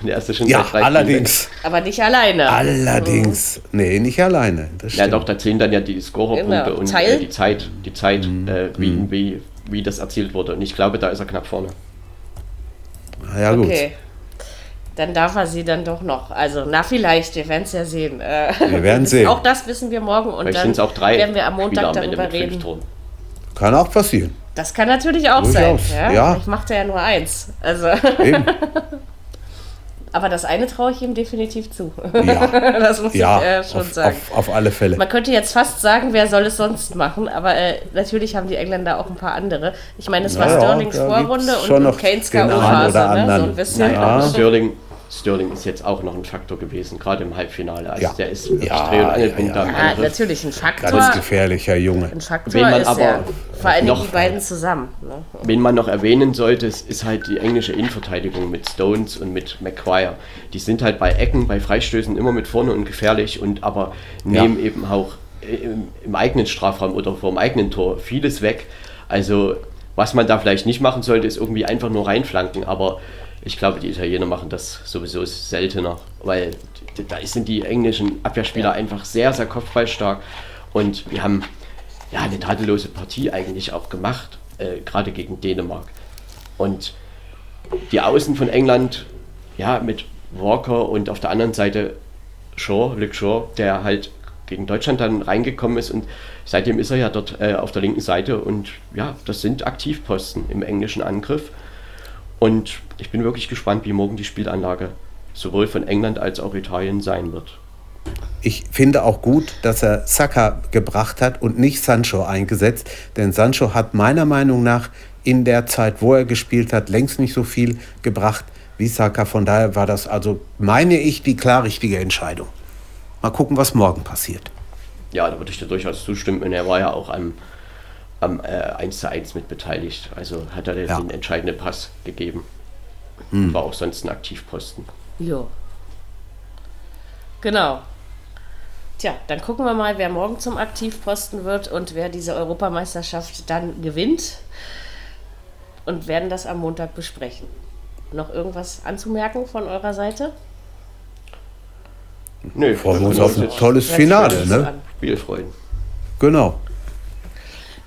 Und er ist ja schon ja seit drei Spielen allerdings. Aber nicht alleine. Allerdings. Nee, nicht alleine. Das Ja, doch, da zählen dann ja die Scorerpunkte Genau. und äh, die Zeit, die Zeit Mhm. äh, wie, wie, wie das erzielt wurde. Und ich glaube, da ist er knapp vorne. ja, gut. Okay. Dann darf er sie dann doch noch. Also, na, vielleicht, wir werden es ja sehen. Äh, Wir werden sehen. Auch das wissen wir morgen und Vielleicht dann auch drei werden wir am Montag am darüber reden. Kann auch passieren. Das kann natürlich auch Durchaus, sein. Ja? ja. Vielleicht macht er ja nur eins. Also, Eben. Aber das eine traue ich ihm definitiv zu. Ja, das muss ja ich äh, schon auf, sagen. Auf, auf alle Fälle. Man könnte jetzt fast sagen, wer soll es sonst machen, aber äh, natürlich haben die Engländer auch ein paar andere. Ich meine, es war Sterlings Vorrunde und, schon und noch Kanes K.O.-Phase, oder ne? so anderen. ein bisschen. Ja. Sterling, Sterling ist jetzt auch noch ein Faktor gewesen, gerade im Halbfinale. Also Ja. der ist Ja, Dreh- und ja, Angelpunkt ja, Ja, Angriff. natürlich ein Faktor. Ganz gefährlicher Junge. Ein Faktor Wen man ist aber er. Vor Dingen noch- die beiden zusammen. Ne? Wen man noch erwähnen sollte, ist, ist halt die englische Innenverteidigung mit Stones und mit Maguire. Die sind halt bei Ecken, bei Freistößen immer mit vorne und gefährlich und aber nehmen eben auch im, im eigenen Strafraum oder vor dem eigenen Tor vieles weg. Also was man da vielleicht nicht machen sollte, ist irgendwie einfach nur reinflanken, aber ich glaube, die Italiener machen das sowieso seltener, weil da sind die englischen Abwehrspieler einfach sehr, sehr kopfballstark und wir haben ja eine tadellose Partie eigentlich auch gemacht, äh, gerade gegen Dänemark. Und die Außen von England, ja, mit Walker und auf der anderen Seite Shaw, Luke Shaw, der halt gegen Deutschland dann reingekommen ist und seitdem ist er ja dort äh, auf der linken Seite und ja, das sind Aktivposten im englischen Angriff. Und ich bin wirklich gespannt, wie morgen die Spielanlage sowohl von England als auch Italien sein wird. Ich finde auch gut, dass er Saka gebracht hat und nicht Sancho eingesetzt. Denn Sancho hat meiner Meinung nach in der Zeit, wo er gespielt hat, längst nicht so viel gebracht wie Saka. Von daher war das also, meine ich, die klar richtige Entscheidung. Mal gucken, was morgen passiert. Ja, da würde ich dir durchaus zustimmen. Und er war ja auch am, am äh, 1 zu 1 mit beteiligt. Also hat er den, Ja. den entscheidenden Pass gegeben. War auch sonst ein Aktivposten. Jo. Genau. Tja, dann gucken wir mal, wer morgen zum Aktivposten wird und wer diese Europameisterschaft dann gewinnt. Und werden das am Montag besprechen. Noch irgendwas anzumerken von eurer Seite? Nö, Freuen wir uns wir auf ein tolles Finale, ne? an. Spiel freuen. Genau.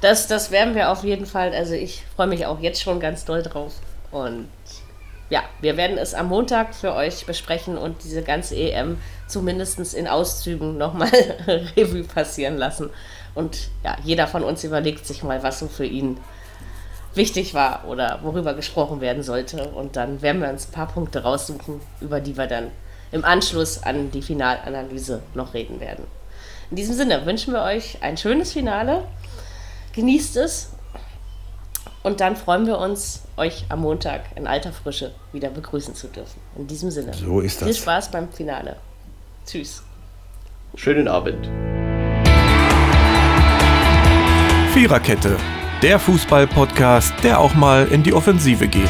Das, das werden wir auf jeden Fall. Also ich freue mich auch jetzt schon ganz doll drauf. Und ja, wir werden es am Montag für euch besprechen und diese ganze EM zumindest in Auszügen nochmal Revue passieren lassen. Und ja, jeder von uns überlegt sich mal, was so für ihn wichtig war oder worüber gesprochen werden sollte. Und dann werden wir uns ein paar Punkte raussuchen, über die wir dann im Anschluss an die Finalanalyse noch reden werden. In diesem Sinne wünschen wir euch ein schönes Finale. Genießt es. Und dann freuen wir uns, euch am Montag in alter Frische wieder begrüßen zu dürfen. In diesem Sinne. So ist das. Viel Spaß beim Finale. Tschüss. Schönen Abend. Viererkette, der Fußball-Podcast, der auch mal in die Offensive geht.